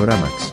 Videoramax.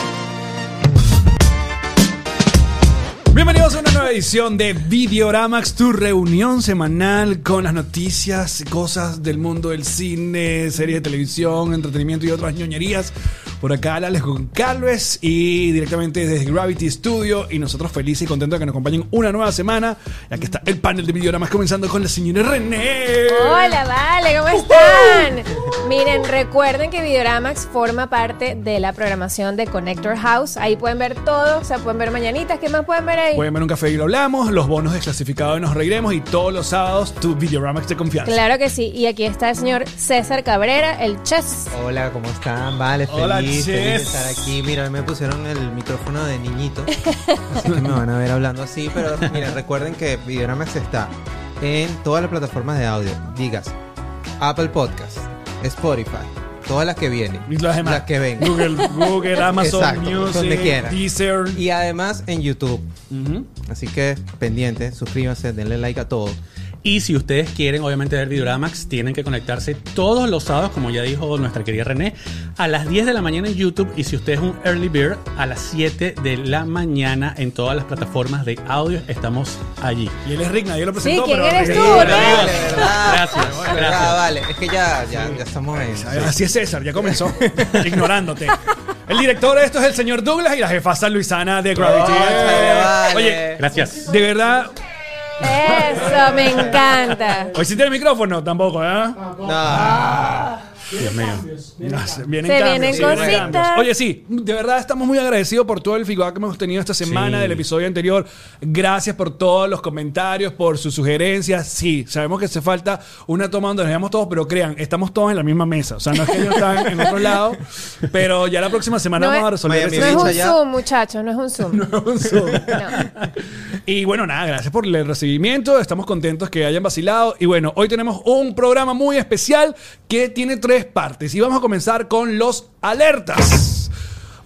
Bienvenidos a una nueva edición de Videoramax, tu reunión semanal con las noticias, cosas del mundo del cine, series de televisión, entretenimiento y otras ñoñerías. Por acá, Alex Calves y directamente desde Gravity Studio. Y nosotros felices y contentos de que nos acompañen una nueva semana. Y aquí está el panel de Videoramas comenzando con la señora René. Hola, vale, ¿cómo están? Miren, recuerden que Videoramax forma parte de la programación de Connector House. Ahí pueden ver todo, o sea, pueden ver mañanitas. ¿Qué más pueden ver ahí? Pueden ver un café y lo hablamos, los bonos desclasificados de Nos Reiremos y todos los sábados tu Videoramax de confianza. Claro que sí. Y aquí está el señor César Cabrera, el chess. Hola, ¿cómo están? Vale, feliz, Hola, feliz de estar aquí. Mira, me pusieron el micrófono de niñito, así que me van a ver hablando así. Pero mira, recuerden que Videoramax está en todas las plataformas de audio. Digas, Apple Podcast, Spotify, todas las que vienen, Y las demás. que ven. Google, Google, Amazon Exacto, Music, donde quiera. Deezer. Y además en YouTube. Así que pendiente, suscríbanse, denle like a todo. Y si ustedes quieren, obviamente, ver Videoramax, tienen que conectarse todos los sábados, como ya dijo nuestra querida René, a las 10 de la mañana en YouTube. Y si usted es un Early Bird, a las 7 de la mañana en todas las plataformas de audio, estamos allí. Y él es Rick, nadie lo presentó, ¿quién pero eres Rick- tú? Vale, ¿verdad? Gracias, Ah, gracias. vale, es que ya, ya, ya estamos en. Así es César, ya comenzó ignorándote. El director de esto es el señor Douglas y la jefasa Luisana de Gravity. Vale. Oye, Gracias. de verdad, Eso, me encanta. hoy sí tiene el micrófono, tampoco, ¿eh? No. Dios mío. No, se vienen Se cambios, vienen cositas. cambios. Oye, sí, de verdad estamos muy agradecidos por todo el feedback que hemos tenido esta semana Sí. del episodio anterior. Gracias por todos los comentarios, por sus sugerencias. Sí, sabemos que hace falta una toma donde nos veamos todos, pero crean, estamos todos en la misma mesa. O sea, no es que ellos están en otro lado, pero ya la próxima semana No vamos a es- resolver Miami No es un. Zoom, muchachos, no es un Zoom. un Zoom. No. Y bueno, nada, gracias por el recibimiento. Estamos contentos que hayan vacilado. Y bueno, hoy tenemos un programa muy especial que tiene tres partes. Y vamos a comenzar con los alertas.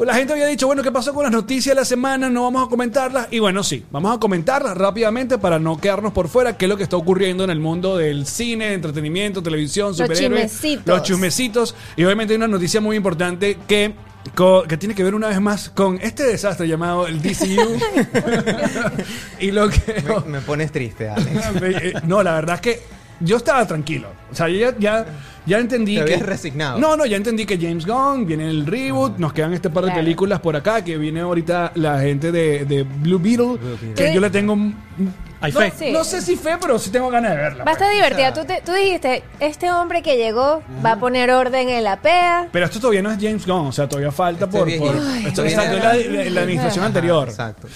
La gente había dicho, bueno, ¿qué pasó con las noticias de la semana? No vamos a comentarlas. Y bueno, sí, vamos a comentarlas rápidamente para no quedarnos por fuera, qué es lo que está ocurriendo en el mundo del cine, entretenimiento, televisión, superhéroes. chismecitos. Los chismecitos. Y obviamente hay una noticia muy importante que, que tiene que ver una vez más con este desastre llamado el DCU. y lo que... Me, me pones triste, Alex. No, la verdad es que yo estaba tranquilo. O sea, yo ya, ya, ya entendí Te que. habías resignado. No, no, ya entendí que James Gunn, viene el reboot, nos quedan este par de Claro. películas por acá, que viene ahorita la gente de, de Blue Beetle, Beetle. que Sí. yo le tengo. un- Hay no, fe. Sí. no sé si fe, pero sí tengo ganas de verla. Va a pues. estar divertida. Tú, te- tú dijiste, este hombre que llegó va a poner orden en la PEA. Pero esto todavía no es James Gunn, o sea, todavía falta Este por. viejito. por- Ay, esto exacto, es la, la- la administración Ajá, anterior. Exacto.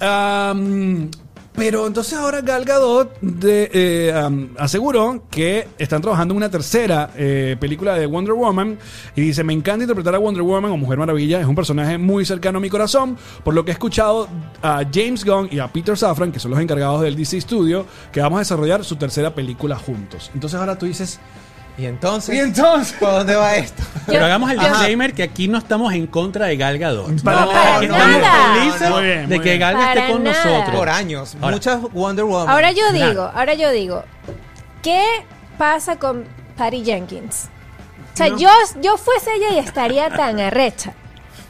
Am, pero entonces ahora Gal Gadot eh, aseguró que están trabajando en una tercera eh, película de Wonder Woman y dice, me encanta interpretar a Wonder Woman o Mujer Maravilla, es un personaje muy cercano a mi corazón, por lo que he escuchado a James Gunn y a Peter Safran, que son los encargados del DC Studio, que vamos a desarrollar su tercera película juntos. Entonces ahora tú dices, Y entonces. ¿y entonces? ¿Por dónde va esto? Pero Yo- hagamos el disclaimer que aquí no estamos en contra de Gal Gadot. Para No, nada, aquí no, estamos nada. felices Muy bien, de que. Gal esté con nada. nosotros. Por años. Ahora. Muchas Wonder Woman. Ahora yo digo, ahora yo digo, ¿qué pasa con Patty Jenkins? O sea, yo, yo fuese ella y estaría tan arrecha.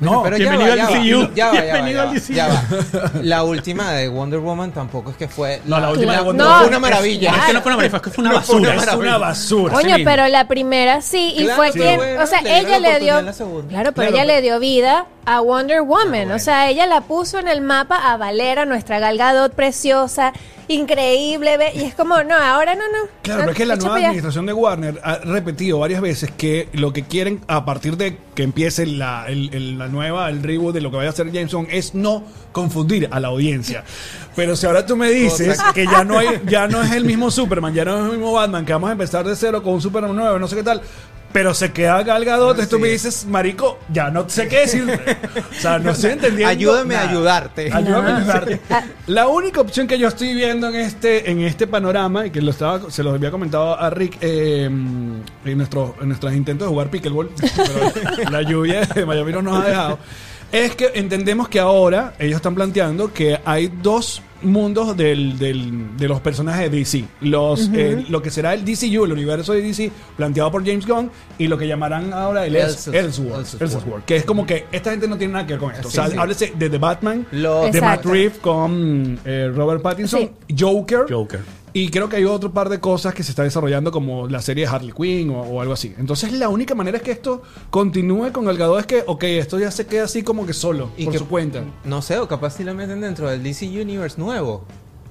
No, Pero bienvenido ya va, al ya va, DCU. ya va, ya va, Bienvenido ya al va, DCU. ya va. La última de Wonder Woman tampoco es que fue. No, la última de. Wonder No, Woman fue una maravilla. Es que no fue una marifa, es que fue una No fue una basura. es una basura. Coño, mismo. pero la primera sí, y Claro, fue sí, quien, bueno, o sea, le ella la le dio, la claro, pero Claro, ella le dio vida a Wonder Woman, o sea, ella la puso en el mapa a Valera, nuestra Gal Gadot preciosa, increíble, ve, y es como, no, ahora no, no. Claro, Ah, pero es que la nueva administración de Warner ha repetido varias veces que lo que quieren a partir de que empiece la, el- el- la nueva, el reboot de lo que vaya a hacer Jameson es no confundir a la audiencia. Pero si ahora tú me dices que ya no hay, ya no es el mismo Superman, ya no es el mismo Batman, que vamos a empezar de cero con un Superman nuevo, no sé qué tal. Pero se queda Gal Gadot, tú Sí. me dices, marico, ya no sé qué decir. O sea, no estoy entendiendo. Ayúdame a ayudarte. Ayúdame a ayudarte. La única opción que yo estoy viendo en este, en este panorama, y que lo estaba, se los había comentado a Rick eh, en, nuestro, en nuestros intentos de jugar pickleball, pero la lluvia de Miami no nos ha dejado. Es que entendemos que ahora ellos están planteando que hay dos mundos del, del- de los personajes de DC. Los, eh, lo que será el DCU, el universo de DC, planteado por James Gunn, y lo que llamarán ahora el Els- Elseworld. Que es como que esta gente no tiene nada que ver con esto. o sea, Sí, sí. háblese de The Batman, Lo- de Matt. Reeves con eh, Robert Pattinson, Joker. Joker. Y creo que hay otro par de cosas que se está desarrollando como la serie de Harley Quinn o, o algo así. Entonces la única manera es que esto continúe con el Gadot es que, ok, esto ya se queda así como que solo, Y por que- su cuenta. No sé, o capaz si lo meten dentro del DC Universe nuevo.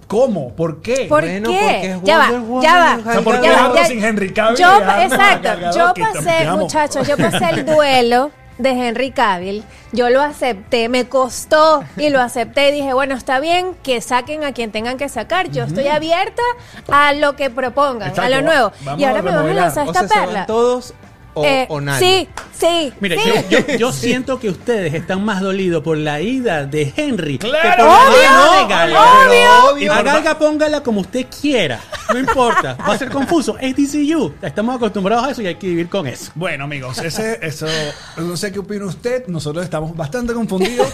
¿Cómo? ¿Por qué? ¿Por Bueno, qué? porque es ya va, ya va. O sea, ¿por qué sin Henry Cavill Yo, exacto, yo pasé, muchachos, yo pasé el duelo de Henry Cavill. Yo lo acepté, me costó y lo acepté. Y dije, bueno, está bien que saquen a quien tengan que sacar. Yo estoy abierta a lo que propongan, Exacto, a lo nuevo. vamos y ahora me vas a lanzar O esta sea, van perla. todos o, Eh, o nadie. Sí, sí. Mire, sí. yo, yo- yo siento que ustedes están más dolidos por la ida de Henry ¡Claro! que por la ¡Obvio! ida de. ¡Obvio! Y a Galga póngala como usted quiera. No importa. Va a ser confuso. Es DCU. Estamos acostumbrados a eso y hay que vivir con eso. Bueno, amigos, ese, eso, no sé qué opina usted. Nosotros estamos bastante confundidos.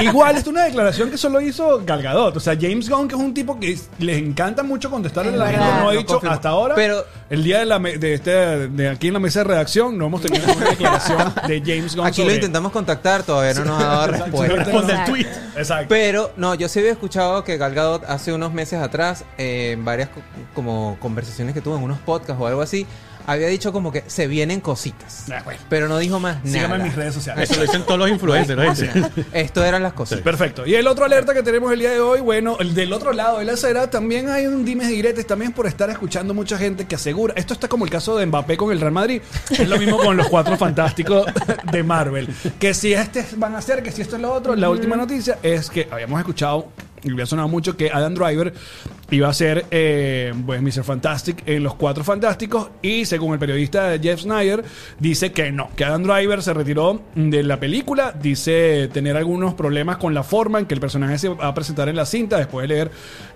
Igual, esto es una declaración que solo hizo Gal Gadot. O sea, James Gunn, que es un tipo que les encanta mucho contestar en la gente, no ha dicho confirmo. hasta ahora. Pero- el día de, la, de, este, de aquí en la mesa de redacción no hemos tenido ninguna declaración de James Gunn. Aquí lo intentamos contactar, todavía no nos ha dado respuesta. Responde el Exacto. tweet. Exacto. Pero, no, yo sí había escuchado que Gal Gadot hace unos meses atrás, eh, en varias co- como conversaciones que tuvo en unos podcasts o algo así, había dicho como que se vienen cositas. Ah, bueno. Pero no dijo más Síganme nada. en mis redes sociales. Eso lo dicen todos los influencers. ¿oíste? Esto eran las cositas. Perfecto. Y el otro alerta que tenemos el día de hoy, bueno, el del otro lado de la acera, también hay un dimes y diretes también por estar escuchando mucha gente que asegura. Esto está como el caso de Mbappé con el Real Madrid. Es lo mismo con los cuatro fantásticos de Marvel. Que si este van a ser, que si esto es lo otro. La última noticia es que habíamos escuchado. Y había sonado mucho que Adam Driver iba a ser eh, pues, Mr. Fantastic en Los Cuatro Fantásticos y según el periodista Jeff Snyder dice que no, que Adam Driver se retiró de la película, dice tener algunos problemas con la forma en que el personaje se va a presentar en la cinta después de leer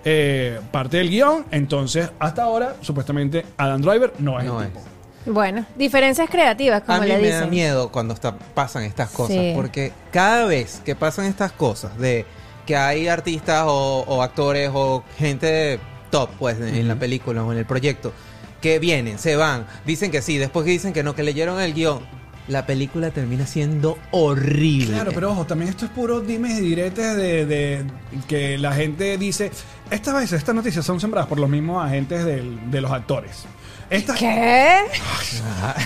eh, parte del guion, entonces hasta ahora supuestamente Adam Driver no es No el es. tipo. Bueno, diferencias creativas, como a mí le me da miedo cuando está- pasan estas cosas, Sí. porque cada vez que pasan estas cosas de que hay artistas o, o actores o gente top pues en la película o en el proyecto que vienen, se van, dicen que sí, después que dicen que no, que leyeron el guion, la película termina siendo horrible. Claro, pero ojo, también esto es puro dimes y diretes de, de que la gente dice, estas veces, estas noticias son sembradas por los mismos agentes del- de los actores. ¿Qué?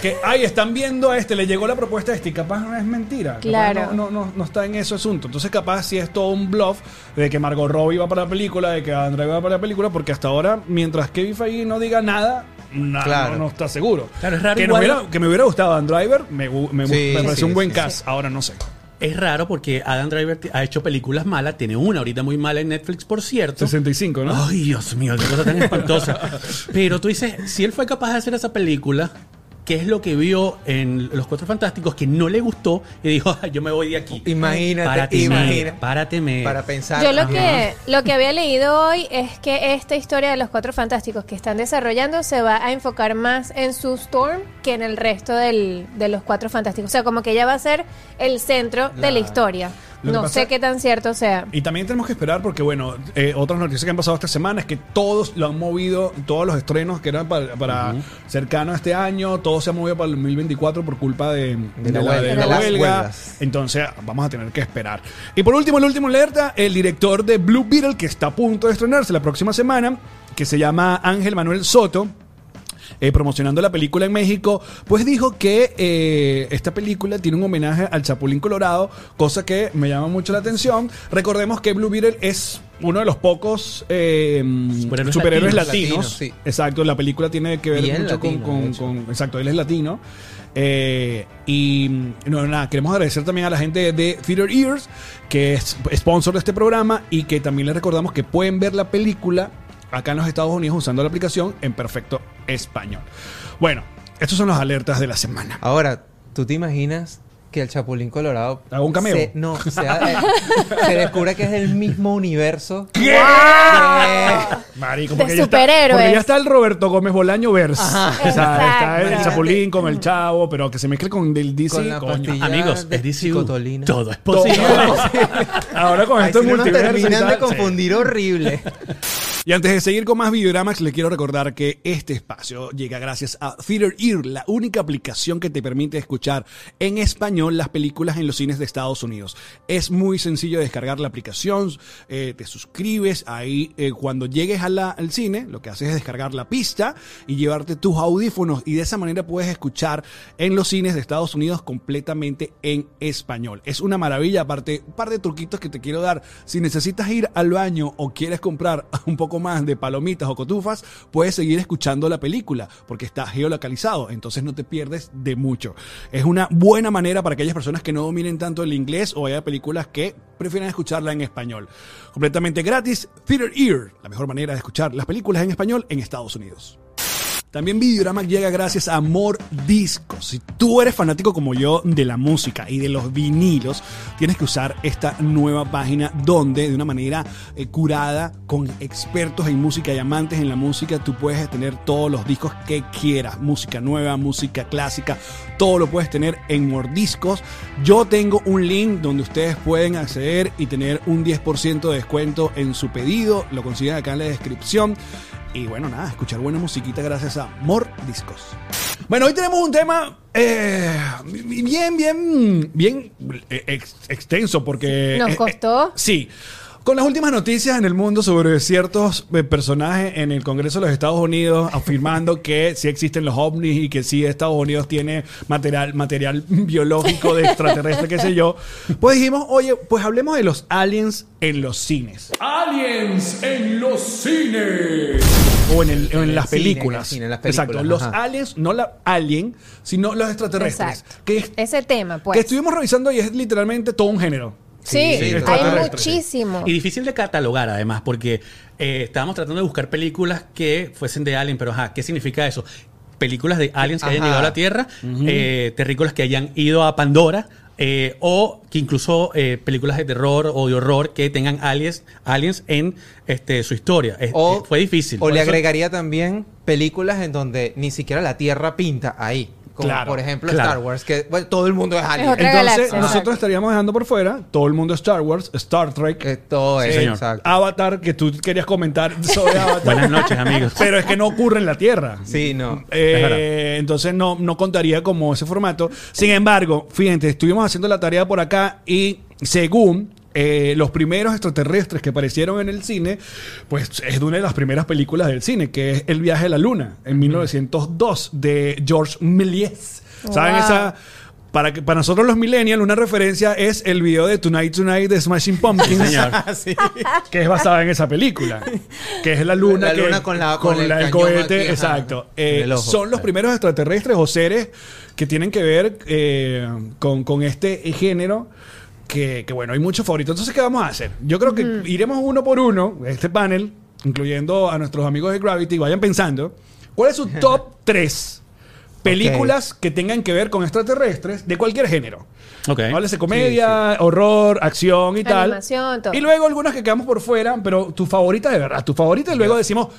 que, ay, están viendo a este, le llegó la propuesta a este y capaz no es mentira. Capaz Claro. No, no, no, no está en ese asunto. Entonces capaz sí es todo un bluff de que Margot Robbie va para la película, de que Andrea va para la película, porque hasta ahora, mientras Kevin Feige no diga nada, Claro. no, no está seguro. Claro, es raro que, me hubiera, que me hubiera gustado Dan Driver, me, me, Sí, me pareció sí, un buen sí, cast. Ahora no sé. Es raro porque Adam Driver ha hecho películas malas. Tiene una ahorita muy mala en Netflix, por cierto. 65, ¿no? Ay, Dios mío, qué cosa tan espantosa. Pero tú dices, si él fue capaz de hacer esa película, ¿qué es lo que vio en Los Cuatro Fantásticos que no le gustó y dijo, "Ay, yo me voy de aquí? Imagínate, Párateme, imagínate. párateme. Para pensar. Yo lo ajá. que, lo que había leído hoy es que esta historia de los cuatro fantásticos que están desarrollando se va a enfocar más en su Storm que en el resto del, de los cuatro fantásticos. O sea, como que ella va a ser el centro de la historia. Lo No sé qué tan cierto sea. Y también tenemos que esperar porque, bueno, eh, otras noticias que han pasado esta semana es que todos lo han movido, todos los estrenos que eran para, para cercano a este año, todo se ha movido para el 2024 por culpa de, De la huelga, de de la las huelga. huelgas. Entonces, vamos a tener que esperar. Y por último, el último alerta, el director de Blue Beetle, que está a punto de estrenarse la próxima semana, que se llama Ángel Manuel Soto. Eh, promocionando la película en México, pues dijo que eh, esta película tiene un homenaje al Chapulín Colorado, cosa que me llama mucho la atención. Recordemos que Blue Beetle es uno de los pocos eh, Superhéroes superhéroes latinos. latinos. Latinos, sí. Exacto, la película tiene que ver mucho con, latino, con- de hecho. con- Exacto, él es latino. Eh, y no, nada, queremos agradecer también a la gente de Theater Ears, que es sponsor de este programa y que también les recordamos que pueden ver la película acá en los Estados Unidos usando la aplicación en perfecto español. Bueno, estos son los alertas de la semana. Ahora, ¿tú te imaginas que el Chapulín Colorado. ¿Hago un cameo? Se, no, sea, eh, se descubre que es el mismo universo. ¿Qué? que- Marico, De porque ya está- porque ya está el Roberto Gómez Bolaño verse. Ajá. O sea, está el. Chapulín con el Chavo, pero que se mezcle con el DC, Con la coño. Amigos, es chicotolina. Todo es Todo. posible. Ahora con Ay, esto si es no nos multiverso y terminan de sí. confundir horrible. Y antes de seguir con más Videoramax, les quiero recordar que este espacio llega gracias a Theater Ear, la única aplicación que te permite escuchar en español las películas en los cines de Estados Unidos. Es muy sencillo descargar la aplicación, eh, te suscribes, ahí eh, cuando llegues a al cine, lo que haces es descargar la pista y llevarte tus audífonos y de esa manera puedes escuchar en los cines de Estados Unidos completamente en español. Es una maravilla, aparte, un par de truquitos que te quiero dar. Si necesitas ir al baño o quieres comprar un poco más de palomitas o cotufas, puedes seguir escuchando la película porque está geolocalizado, entonces no te pierdes de mucho. Es una buena manera para aquellas personas que no dominen tanto el inglés o haya películas que prefieren escucharla en español. Completamente gratis, Theater Ear, la mejor manera de escuchar las películas en español en Estados Unidos. También Videorama llega gracias a Amor Discos. Si tú eres fanático como yo de la música y de los vinilos, tienes que usar esta nueva página donde de una manera eh, curada con expertos en música y amantes en la música, tú puedes tener todos los discos que quieras. Música nueva, música clásica, todo lo puedes tener en Mordiscos. Yo tengo un link donde ustedes pueden acceder y tener un 10% de descuento en su pedido. Lo consiguen acá en la descripción. Y bueno, nada, escuchar buena musiquita gracias a More Discos. Bueno, hoy tenemos un tema eh, bien, bien, bien eh, ex- extenso porque... ¿Nos eh, eh, costó? sí. Con las últimas noticias en el mundo sobre ciertos eh, personajes en el Congreso de los Estados Unidos afirmando que sí existen los ovnis y que sí Estados Unidos tiene material, material biológico de extraterrestre, qué sé yo, pues dijimos, oye, pues hablemos de los aliens en los cines. Aliens en los cines. O en, el- en las cine, películas. en el cine, en las Exacto. películas, Los ajá. aliens, no la alien, sino los extraterrestres. Exacto. Que, es- Ese tema, pues. que estuvimos revisando y es literalmente todo un género. Sí, Sí, hay muchísimo. Y difícil de catalogar, además, porque eh, estábamos tratando de buscar películas que fuesen de Alien, pero ajá, ¿qué significa eso? Películas de aliens que hayan llegado a la Tierra, eh, terrícolas que hayan ido a Pandora, eh, o que incluso eh, películas de terror o de horror que tengan aliens, aliens en este, su historia. Es- O, fue difícil. O Por le eso- agregaría también películas en donde ni siquiera la Tierra pinta ahí. Como Claro, por ejemplo claro. Star Wars, que bueno, todo el mundo es alien. Entonces, galaxia. nosotros Exacto. estaríamos dejando por fuera todo el mundo Star Wars, Star Trek, Eh, todo Sí, eso, señor. exacto. Avatar, que tú querías comentar sobre Avatar. Buenas noches, amigos. Pero es que no ocurre en la Tierra. Sí, no. Eh, entonces no, no contaría como ese formato. Sin embargo, fíjense, estuvimos haciendo la tarea por acá y según eh, los primeros extraterrestres que aparecieron en el cine, pues es de una de las primeras películas del cine, que es El viaje a la luna, en 1902, de George Méliès. ¿Saben Wow. esa...? Para, que, para nosotros los millennials, una referencia es el video de Tonight Tonight de Smashing Pumpkins, señor. Sí. que es basada en esa película, que es la luna, La que- luna con la- con el cohete, aquí, exacto. Eh, ojo. son los primeros extraterrestres o seres que tienen que ver eh, con, con este género. Que, que, bueno, hay muchos favoritos. Entonces, ¿qué vamos a hacer? Yo creo que iremos uno por uno, este panel, incluyendo a nuestros amigos de Gravity, vayan pensando, ¿cuál es su top 3 películas que tengan que ver con extraterrestres de cualquier género? Ok. Háblese comedia, horror, acción y tal. Animación, todo. Y luego algunas que quedamos por fuera, pero tu favorita de verdad, tu favorita y luego decimos,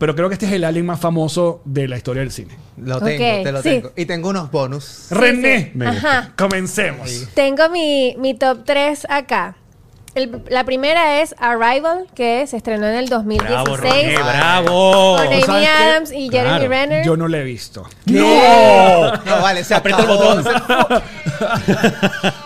pero creo que este es el alien más famoso de la historia del cine. Lo tengo, te lo sí. tengo. Y tengo unos bonus. René, Me gusta. Ajá. comencemos. Tengo mi, mi top 3 acá. El- la primera es Arrival, que se estrenó en el 2016. Bravo, René, bravo. Con Amy. Adams y Jeremy Claro. Renner. Yo no la he visto. ¡No! No, vale, se Aprieta el botón.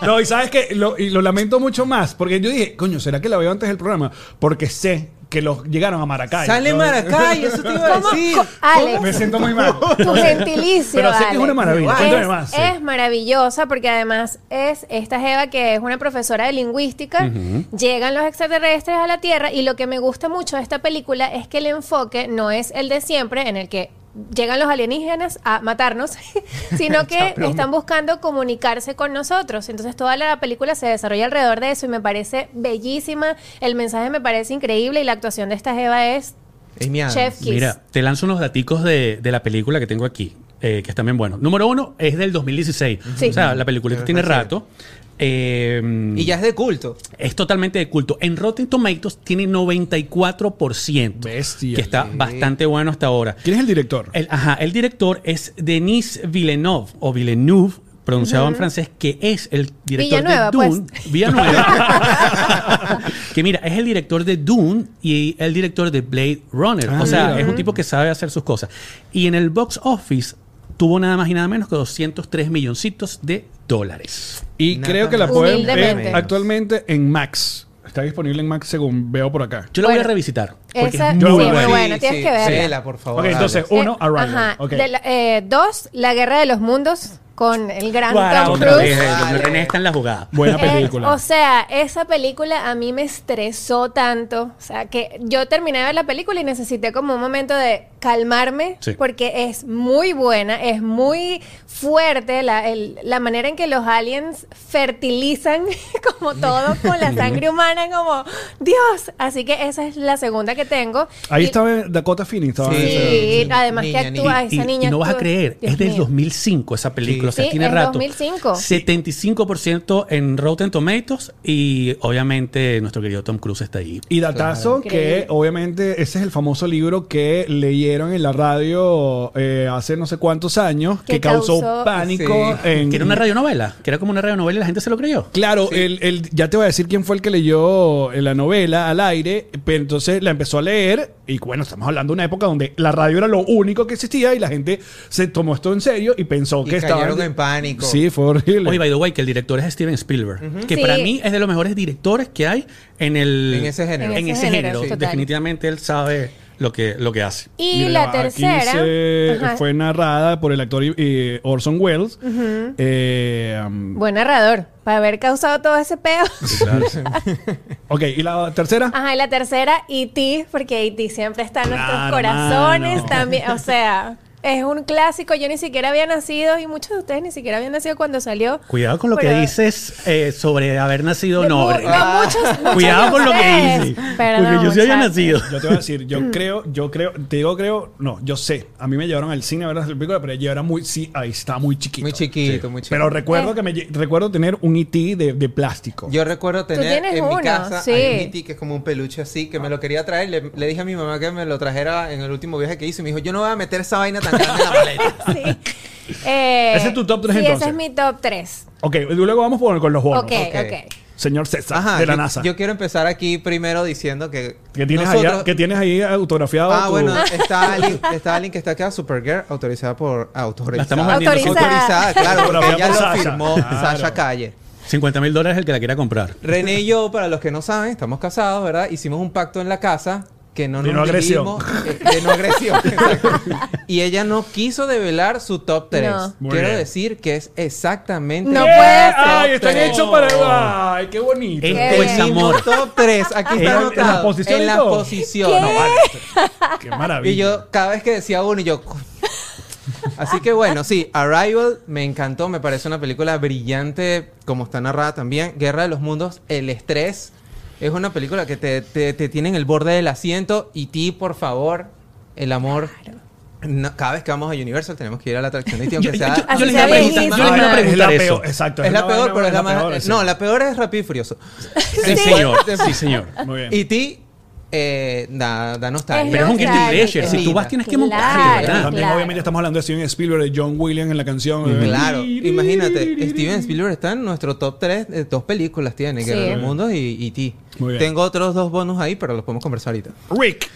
No, y sabes que lo, y lo lamento mucho más, porque yo dije, coño, ¿será que la veo antes del programa? Porque sé que los llegaron a Maracay. Sale ¿no? Maracay, eso te iba a ¿Cómo? decir. Alex, Me siento muy mal. tu gentilicio. Pero sé que es una maravilla. Es- Cuéntame más. sí. Es maravillosa porque además es esta Jeva que es una profesora de lingüística. Llegan los extraterrestres a la Tierra y lo que me gusta mucho de esta película es que el enfoque no es el de siempre en el que llegan los alienígenas a matarnos, sino que están buscando comunicarse con nosotros. Entonces toda la película se desarrolla alrededor de eso y me parece bellísima. El mensaje me parece increíble y la actuación de esta Jeva es Amy Adams. Chef Kiss. Mira, te lanzo unos daticos de, de la película que tengo aquí. eh, que están bien buenos. Número uno es del 2016. Sí. O sea, la película tiene rato. Eh, Y ya es de culto. es totalmente de culto. En Rotten Tomatoes tiene 94%. Bestia. Que está bastante bueno hasta ahora. ¿Quién es el director? El, ajá, el director es Denis Villeneuve, o Villeneuve, pronunciado en francés, que es el director Villanueva, de Dune. pues. Villanueva. que mira, es el director de Dune y el director de Blade Runner. Ah, o sea, mira. es un tipo que sabe hacer sus cosas. Y en el box office tuvo nada más y nada menos que 203 milloncitos de dólares. Y Nada creo que la pueden ver actualmente en Max. Está disponible en Max según veo por acá. Yo la voy a revisitar. Esa- es muy a buena. bueno, tienes que verla. Vela, por favor. Ok, entonces, dale. uno, Arrival. Ajá. La- eh, dos, La Guerra de los Mundos con el gran Guau, Tom otra vez, Cruise. eh, Vale. René está en la jugada. Buena Eh, película. o sea, esa película a mí me estresó tanto. O sea, que yo terminé de ver la película y necesité como un momento de calmarme Sí. porque es muy buena, es muy fuerte la, el- la manera en que los aliens fertilizan como todo con la sangre humana, como Dios. Así que esa es la segunda que tengo. Ahí Y- estaba Dakota Fanning. Estaba Sí. además Niña, que actúa niña. Y, esa niña. y no vas a actúa- creer, Dios es del mío. 2005 esa película, o sea, Sí, tiene es rato. 2005. 75% en Rotten Tomatoes y obviamente nuestro querido Tom Cruise está ahí. Y datazo Claro. que Increíble. obviamente ese es el famoso libro que leyeron en la radio eh, hace no sé cuántos años que, Que causó, causó- pánico Sí. en Que era una radionovela, que era como una radionovela y la gente se lo creyó. Claro, el, el- ya te voy a decir quién fue el que leyó la novela al aire, pero entonces la empezó a leer y bueno, estamos hablando de una época donde la radio era lo único que existía y la gente se tomó esto en serio y pensó Y que estaba... cayeron en pánico. Sí, fue horrible. Oye, by the way, que el director es Steven Spielberg, que Sí. para mí es de los mejores directores que hay en el En ese género. En, En ese ese género. género, sí. Definitivamente él sabe lo que, lo que hace. Y Mira, la tercera. ajá, fue narrada por el actor eh, Orson Welles. Eh, um, Buen narrador. Para haber causado todo ese peo. ok, ¿y la tercera? Ajá, y la tercera, E.T., porque E.T. siempre está en nuestros Claro, corazones mano. también. O sea, es un clásico. Yo ni siquiera había nacido y muchos de ustedes ni siquiera habían nacido cuando salió. Cuidado con lo Pero- que dices eh, sobre haber nacido noble. no, muchos- muchos Cuidado con lo que dices. Perdón, porque yo sí había nacido. Yo te voy a decir, yo creo, yo creo, te digo creo, no, yo sé. A mí me llevaron al cine a ver la película, pero yo era muy, sí, ahí está muy chiquito. Muy chiquito, muy chiquito. Pero recuerdo Eh. que me recuerdo tener un E.T. de, de plástico. Yo recuerdo tener en mi casa sí. hay un E.T. que es como un peluche así, que me lo quería traer. Le, le dije a mi mamá que me lo trajera en el último viaje que hice. Y me dijo, yo no voy a meter esa vaina tan la maleta. Sí. Eh, Ese es tu top tres, sí, entonces. ese es mi top 3. Ok, y luego vamos por- con los bonos. Ok, ok. ok. Señor César, Ajá, de la yo, NASA. yo quiero empezar aquí primero diciendo que. que, tienes nosotros- ahí, que tienes ahí autografiado. Ah, tu- bueno, está alguien, está alguien que está acá, Supergirl, autorizada por. Autorizada. La estamos vendiendo. Autorizada. Autorizada, claro, porque Autografiada ella por lo Sasha. firmó Claro. Sasha Calle. 50 mil dólares el que la quiera comprar. René y yo, para los que no saben, estamos casados, ¿verdad? Hicimos un pacto en la casa que no De nos no agresión. eh, de no agresión. y ella no quiso develar su top 3. No. Muy Quiero bien. decir que es exactamente No puede ser. ¡Ay, están hechos para... ¡Ay, qué bonito! Qué es amor. top 3. Aquí ¿En está la- anotado. en la posición En la posición. ¿Qué? No, vale. ¡Qué maravilla! Y yo, cada vez que decía uno, y yo. Así que bueno, sí, Arrival me encantó, me parece una película brillante, como está narrada también. Guerra de los Mundos, el estrés. Es una película que te, te, te tiene en el borde del asiento. Y ti, por favor, el amor. No, cada vez que vamos a Universal tenemos que ir a la atracción de ti, aunque sea. yo- les iba yo les iba a es la preguntar peor, eso. exacto. es la peor, pero es la más. peor, sí. no, la peor es Rápido y Furioso. Sí, señor. Sí, señor. Muy bien. Y ti, eh, da, da nostalgia. Pero es un guilty pleasure. Si tú vas, tienes que montar, Claro. ¿verdad? También Claro. obviamente estamos hablando de Steven Spielberg, de John Williams en la canción. eh, Claro, imagínate, Steven Spielberg está en nuestro top 3, de dos películas tiene, Sí. Guerra de los Mundos y, y bien. Tengo otros dos bonus ahí, pero los podemos conversar ahorita. Rick.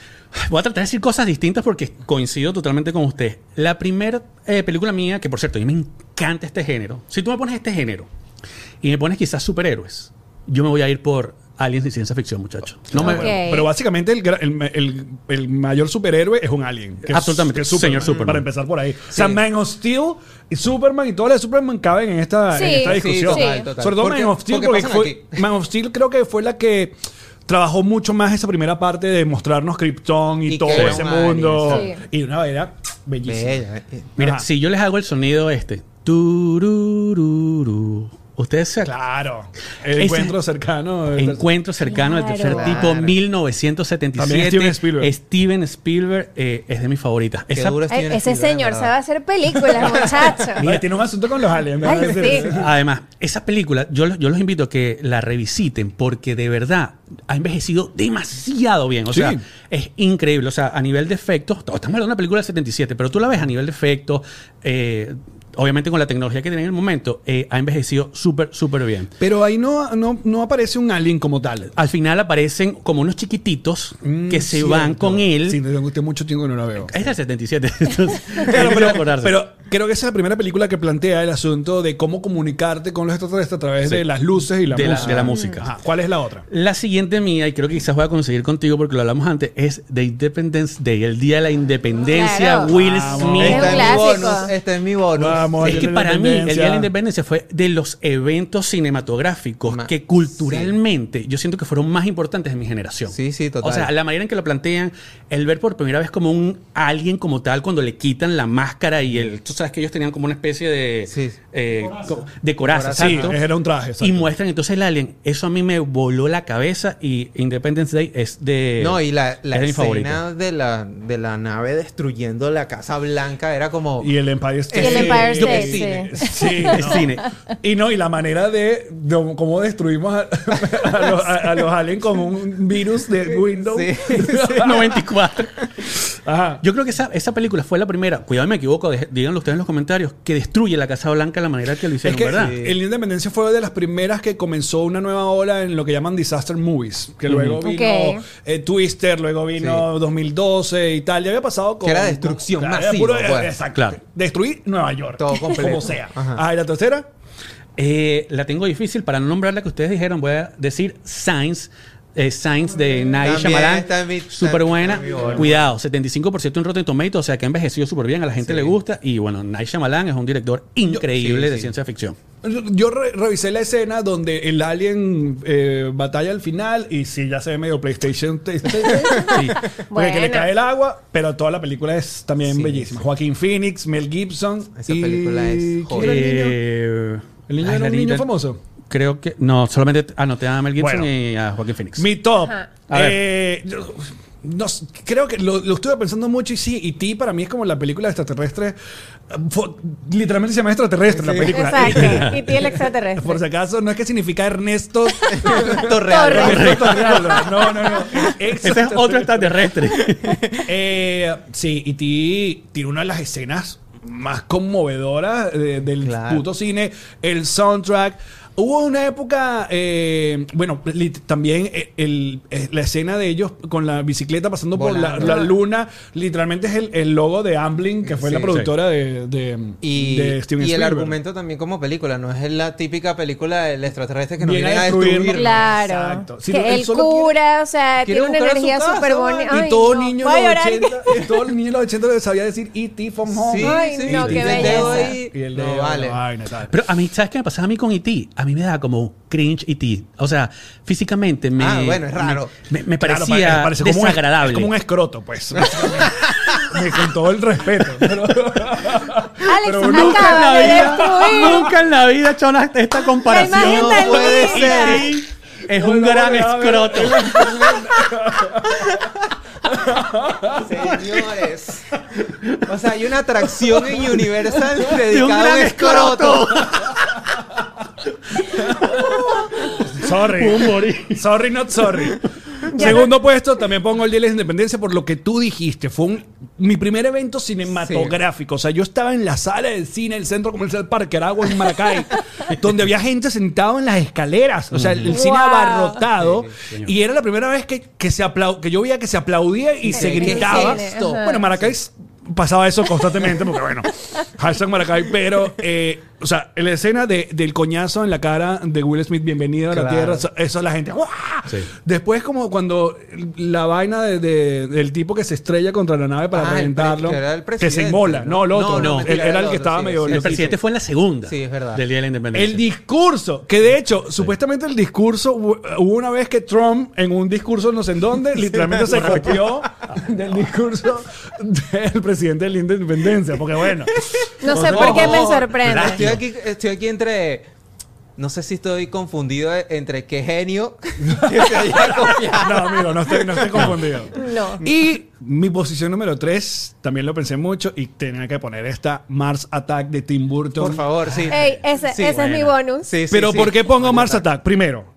Voy a tratar de decir cosas distintas porque coincido totalmente con usted. La primera eh, película mía, que por cierto, a mí me encanta este género. Si tú me pones este género y me pones quizás superhéroes, yo me voy a ir por aliens y ciencia ficción, muchachos. No me- Ok. Pero básicamente el, gra- el, el- el mayor superhéroe es un alien. que es- Absolutamente, que es Superman, señor Superman. Para empezar por ahí. O sea. Man of Steel y Superman y todas las de Superman caben en esta, en Sí, esta sí, discusión. sí. total. Sobre todo Porque- Man of Steel, porque porque, pasan fue, aquí. Man of Steel creo que fue la que trabajó mucho más esa primera parte de mostrarnos Krypton y, Y todo que era ese un alien, mundo. sí. Y una manera bellísima. Bella. eh. Mira, Ajá. si yo les hago el sonido este, turururu, Ustedes se Claro. El encuentro cercano. Encuentro cercano del tercer Claro. tipo, Claro. 1977. También Steven Spielberg. Steven Spielberg, eh, es de mis favoritas. Qué Esa- duro Ay, Steven ese Spielberg, señor sabe hacer películas, muchacho. Oye, tiene un asunto con los aliens. Ay, ¿verdad? sí. Además, esa película, yo, los- yo los invito a que la revisiten porque de verdad ha envejecido demasiado bien. O Sí. sea, es increíble. O sea, a nivel de efectos, estamos hablando de una película del 77, pero tú la ves a nivel de efectos, eh, obviamente con la tecnología que tiene en el momento, eh, ha envejecido súper, súper bien. Pero ahí no, no, no aparece un alien como tal. Al final aparecen como unos chiquititos Mm, que se cierto. van con él. Sí, tengo usted mucho tiempo que no la veo. Es del 77. entonces, Claro, pero, pero creo que esa es la primera película que plantea el asunto de cómo comunicarte con los extraterrestres a través Sí. de las luces y la De la- música. de la música. Ajá. ¿Cuál es la otra? La siguiente mía, y creo que quizás voy a conseguir contigo porque lo hablamos antes, es The Independence Day, el Día de la Independencia, Claro. Will Vamos. Smith. Es un Este es mi bonus. Este es mi bonus. Vamos. Es que para mí el Día de la Independencia. Fue de los eventos cinematográficos Ma- que culturalmente yo siento que fueron más importantes de mi generación. Sí, sí, total. O sea, la manera en que lo plantean, el ver por primera vez como un alguien como tal cuando le quitan la máscara y el, tú sabes que ellos tenían como una especie de Sí. eh, co- de coraza, Sí, era un traje. exacto. y muestran entonces el alien. Eso a mí me voló la cabeza y Independence Day es de No, y la, la es escena de la, de la nave destruyendo la Casa Blanca era como... Y el Empire State. Y el Empire Yo- State, cine. sí. Sí, Es no. cine. Y no, y la manera de, de cómo destruimos a, a los, a- a los aliens con un virus de Windows. Sí. 94. Ajá. Yo creo que esa, esa película fue la primera, cuidado me equivoco, de- díganlo ustedes en los comentarios, que destruye la Casa Blanca de la manera que lo Es hicieron, que ¿verdad? el Independencia fue de las primeras que comenzó una nueva ola en lo que llaman disaster movies. Que luego vino eh, Twister, luego vino 2012 y tal. Ya había pasado con. Que era destrucción Claro, era masiva, puro- pues. Exacto. Claro. Destruir Nueva York. Todo completo. Como sea. Ajá. Ah, ¿y la tercera? Eh, la tengo difícil para no nombrar la que ustedes dijeron, voy a decir Science. Eh, Science de Night Shyamalan, súper buena. Cuidado, 75% en Rotten Tomatoes, o sea que ha envejecido súper bien, a la gente Sí. le gusta. Y bueno, Night Shyamalan es un director increíble sí, de sí. ciencia ficción. Yo- Yo re- revisé la escena donde el alien eh, batalla al final y sí, ya se ve medio PlayStation. Sí. Porque que le cae el agua, pero toda la película es también Sí, bellísima. sí. Joaquín Phoenix, Mel Gibson. Esa y- película es ¿quién joya. era el niño? Eh, ¿El niño ay, era un la niño niña- famoso? Creo que. No, solamente anoté a Mel Gibson Bueno. y a Joaquín Phoenix. Mi top. Ajá. A ver. Eh, yo- no creo que lo, lo estuve pensando mucho y sí, y ti para mí es como la película extraterrestre. Fue- literalmente se llama extraterrestre la Sí. película. Exacto. Y tiene el extraterrestre. Por si acaso, no es que significa Ernesto Torreal. Torre. Ernesto Torreal, No, no, no. Ese es otro extraterrestre. Eh, sí, y ti tiene una de las escenas más conmovedoras de- del Claro. puto cine, el soundtrack. Hubo una época, eh, bueno, también eh, el- eh, la escena de ellos con la bicicleta pasando por la, luna, literalmente es el, el logo de Amblin, que fue Sí. la productora de, de, Y, de Steven y el argumento también como película, no es la típica película del extraterrestre que nos Viene viene a destruir. Claro. Exacto. Si que no, él el solo cura, o sea, tiene una energía súper bonita. Y todo no, niño los llorar. 80, y todo niño de los 80 le sabía decir E.T. from home. Sí, Ay, sí, no, qué el belleza. Y el no dedo, vale. vaina tal. Pero a mí, ¿sabes qué me pasaba a mí con E.T.? A mí me daba como cringe E.T. O sea, físicamente me. Ah, bueno, es raro. Me, me Claro, parecía parece como un- desagradable. es como un escroto, pues. básicamente. Con todo el respeto. Pero, Alex, pero nunca en la vida-. Nunca en la vida he hecho una- esta comparación. No puede ser. Es No, un no, gran no, no, escroto. Señores. O sea, hay una atracción en Universal De un dedicada a un gran escroto. Sorry. Sorry, not sorry. Segundo puesto, también pongo el Día de la Independencia por lo que tú dijiste. Fue un- mi primer evento cinematográfico. O sea, yo estaba en la sala del cine, el centro comercial Parque Aragua en Maracay, donde había gente sentada en las escaleras. O sea, el, el cine Wow. abarrotado. Y era la primera vez que, que, se aplau- que yo veía que se aplaudía y se ¿Qué gritaba. Ajá. Bueno, Maracay s- pasaba eso constantemente porque, bueno, hashtag Maracay. Pero, eh, o sea, en la escena de- del coñazo en la cara de Will Smith, bienvenido a la tierra, eso, eso la gente. ¡guau! Sí. Después, como cuando la vaina de- de- del tipo que se estrella contra la nave para Ah, reventarlo, que era el que se inmola. No, el otro. No, no, era el el que estaba sí, medio. sí. El presidente fue en la segunda Sí, es verdad. del Día de la Independencia. El discurso, que de hecho, supuestamente el discurso, hu- hubo una vez que Trump, en un discurso no sé en dónde, literalmente se copió del discurso del presidente de la independencia. Porque bueno, No sé por qué me sorprende. Estoy aquí, estoy aquí entre. no sé si estoy confundido entre qué genio que se haya copiado. No, amigo, no estoy, no estoy confundido. No. Y mi posición número 3, también lo pensé mucho y tenía que poner esta Mars Attack de Tim Burton. Por favor, sí. Ey, ese, Sí, ese es mi bonus. Sí, sí, Pero sí. ¿por qué pongo Mars. Attack? Primero,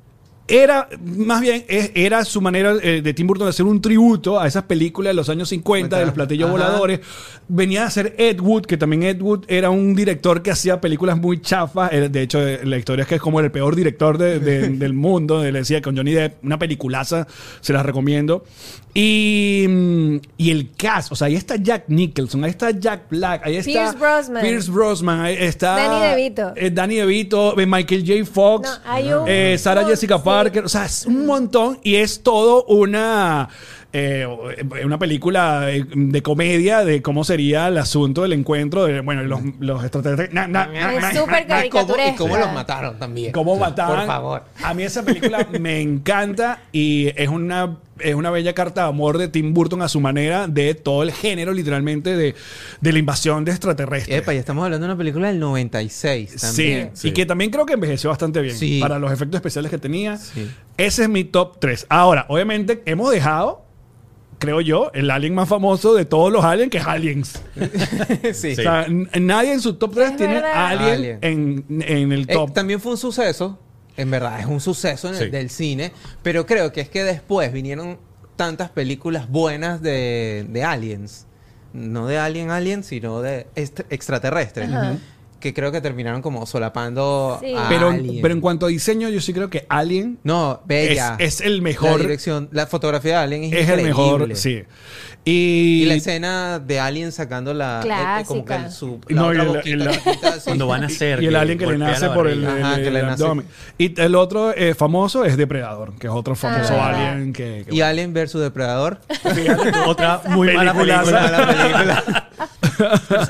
era, más bien, era su manera eh, de Tim Burton de hacer un tributo a esas películas de los años 50, de los platillos Ajá. voladores. Venía a ser Ed Wood, que también Ed Wood era un director que hacía películas muy chafas. De hecho, eh, la historia es que es como el peor director de- de- del mundo. Le decía con Johnny Depp, una peliculaza, se las recomiendo. Y, mm, y el cast, o sea, ahí está Jack Nicholson, ahí está Jack Black, ahí está Pierce Brosnan. Pierce Brosnan, ahí está Danny DeVito. eh, Danny DeVito, eh, Michael J. Fox, No, eh, Sarah Jessica sí. O sea, es un montón y es todo una eh, una película eh, de comedia de cómo sería el asunto del encuentro de bueno los, los extraterrestres na, na, na, na, Es súper ¿Y cómo, y los mataron también? cómo mataban. Por favor. A mí esa película me encanta y es una, es una bella carta de amor de Tim Burton a su manera de todo el género, literalmente, de, de la invasión de extraterrestres. Epa, ya estamos hablando de una película del 96 Sí, también. Sí. y que también creo que envejeció bastante bien Sí. para los efectos especiales que tenía. Sí. Ese es mi top 3. Ahora, obviamente, hemos dejado, creo yo, el alien más famoso de todos los aliens, que es Aliens. sí. O sea, nadie en su top 3 Es tiene verdad. Alien, Alien. En, en el Eh, top. también fue un suceso, en verdad, es un suceso en el- Sí. del cine, pero creo que es que después vinieron tantas películas buenas de, de aliens, no de Alien Alien, sino de est- extraterrestres, Ajá. Que creo que terminaron como solapando Sí. a pero, Alien. pero en cuanto a diseño, yo sí creo que Alien No, es, bella. es el La mejor. dirección, la fotografía de Alien es, Es el mejor, increíble. sí. Y, Y la escena de Alien sacando la... eh, como que Clásica. el- su, la No, otra y el- boquita la-. Cuando van a hacer. y el alien que le nace la por el. Ajá, el- que le el nace. abdomen. Y el otro eh, famoso es Depredador, que es otro famoso Ah. alien que, que- Y Alien versus Depredador. Otra muy mala la película.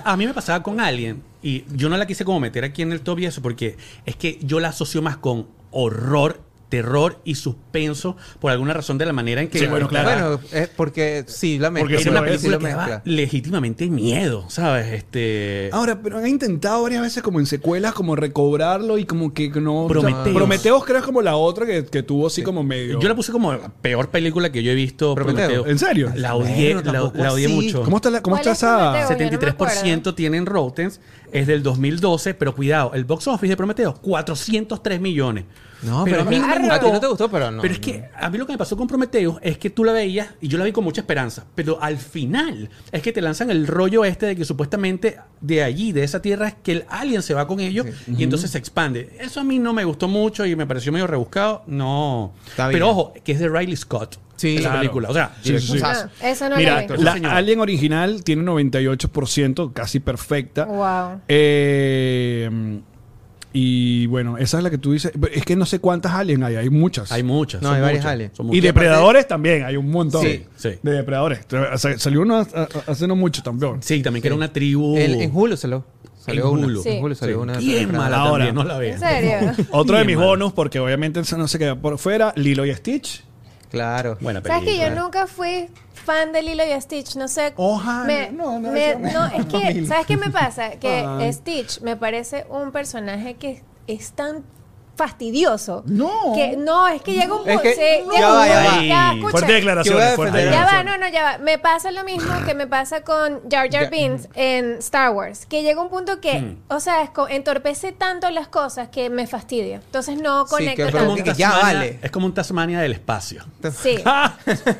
A mí me pasaba con Alien y yo no la quise como meter aquí en el top y eso porque es que yo la asocio más con horror, terror y suspenso por alguna razón de la manera en que Sí, bueno, claro. Bueno, es porque sí, la mezcla. Porque era una película sí que daba legítimamente miedo, ¿sabes? Este Ahora, pero han intentado varias veces como en secuelas como recobrarlo y como que no... Prometheus. Prometeos creo es como la otra que, que tuvo así como medio... yo la puse como la peor película que yo he visto. Prometeo. Prometeo. ¿En serio? La odié, Bueno, la, la odié así. mucho. ¿Cómo está, la- cómo ¿Cuál está es esa...? Prometeo? Yo no me 73% tienen Rotten, es del 2012, pero cuidado, el box office de Prometeo, 403 millones. No, pero, a mí no me a ti no te gustó, pero no. pero es que a mí lo que me pasó con Prometheus es que tú la veías y yo la vi con mucha esperanza, pero al final es que te lanzan el rollo este de que supuestamente de allí, de esa tierra, es que el alien se va con ellos y entonces se expande. Eso a mí no me gustó mucho y me pareció medio rebuscado. No. Está bien. Pero ojo, que es de Riley Scott. Sí, esa claro. película. O sea, Sí, sí. No, eso no Mira, lo la. Alien original tiene 98%, casi perfecta. Wow. Eh, y bueno, esa es la que tú dices. Es que no sé cuántas aliens hay, hay muchas. hay muchas. No, son hay varias muchas, aliens. son y depredadores también, hay un montón Sí, sí. de depredadores. Salió uno hace no mucho también. Sí, también que era una tribu. El- en Hulu salió. Salió En una. Hulu. Sí. En Hulu salió Sí. una. Bien mala Ahora. también, no la ¿En vean. serio? Otro de mis mal. bonus, porque obviamente eso no se queda por fuera, Lilo y Stitch. Claro. Buena ¿Sabes que yo película. nunca fui fan de Lilo y Stitch? No sé. Ojalá. Me- No, no, me- no. no, es que, ¿sabes qué me pasa? Que. Stitch me parece un personaje que es tan fastidioso. No. Que, no, es que llega un Es punto. que- sí, ya va, ya va. ya, escucha. Fuerte declaraciones. fuerte Ya va, no, no, ya va. Me pasa lo mismo que me pasa con Jar Jar. Binks en Star Wars. Que llega un punto que, Hmm. o sea, es entorpece tanto las cosas que me fastidia. Entonces no Sí, conecto que Es como, ya Tasmania, vale. es como un Tasmania del espacio. Sí.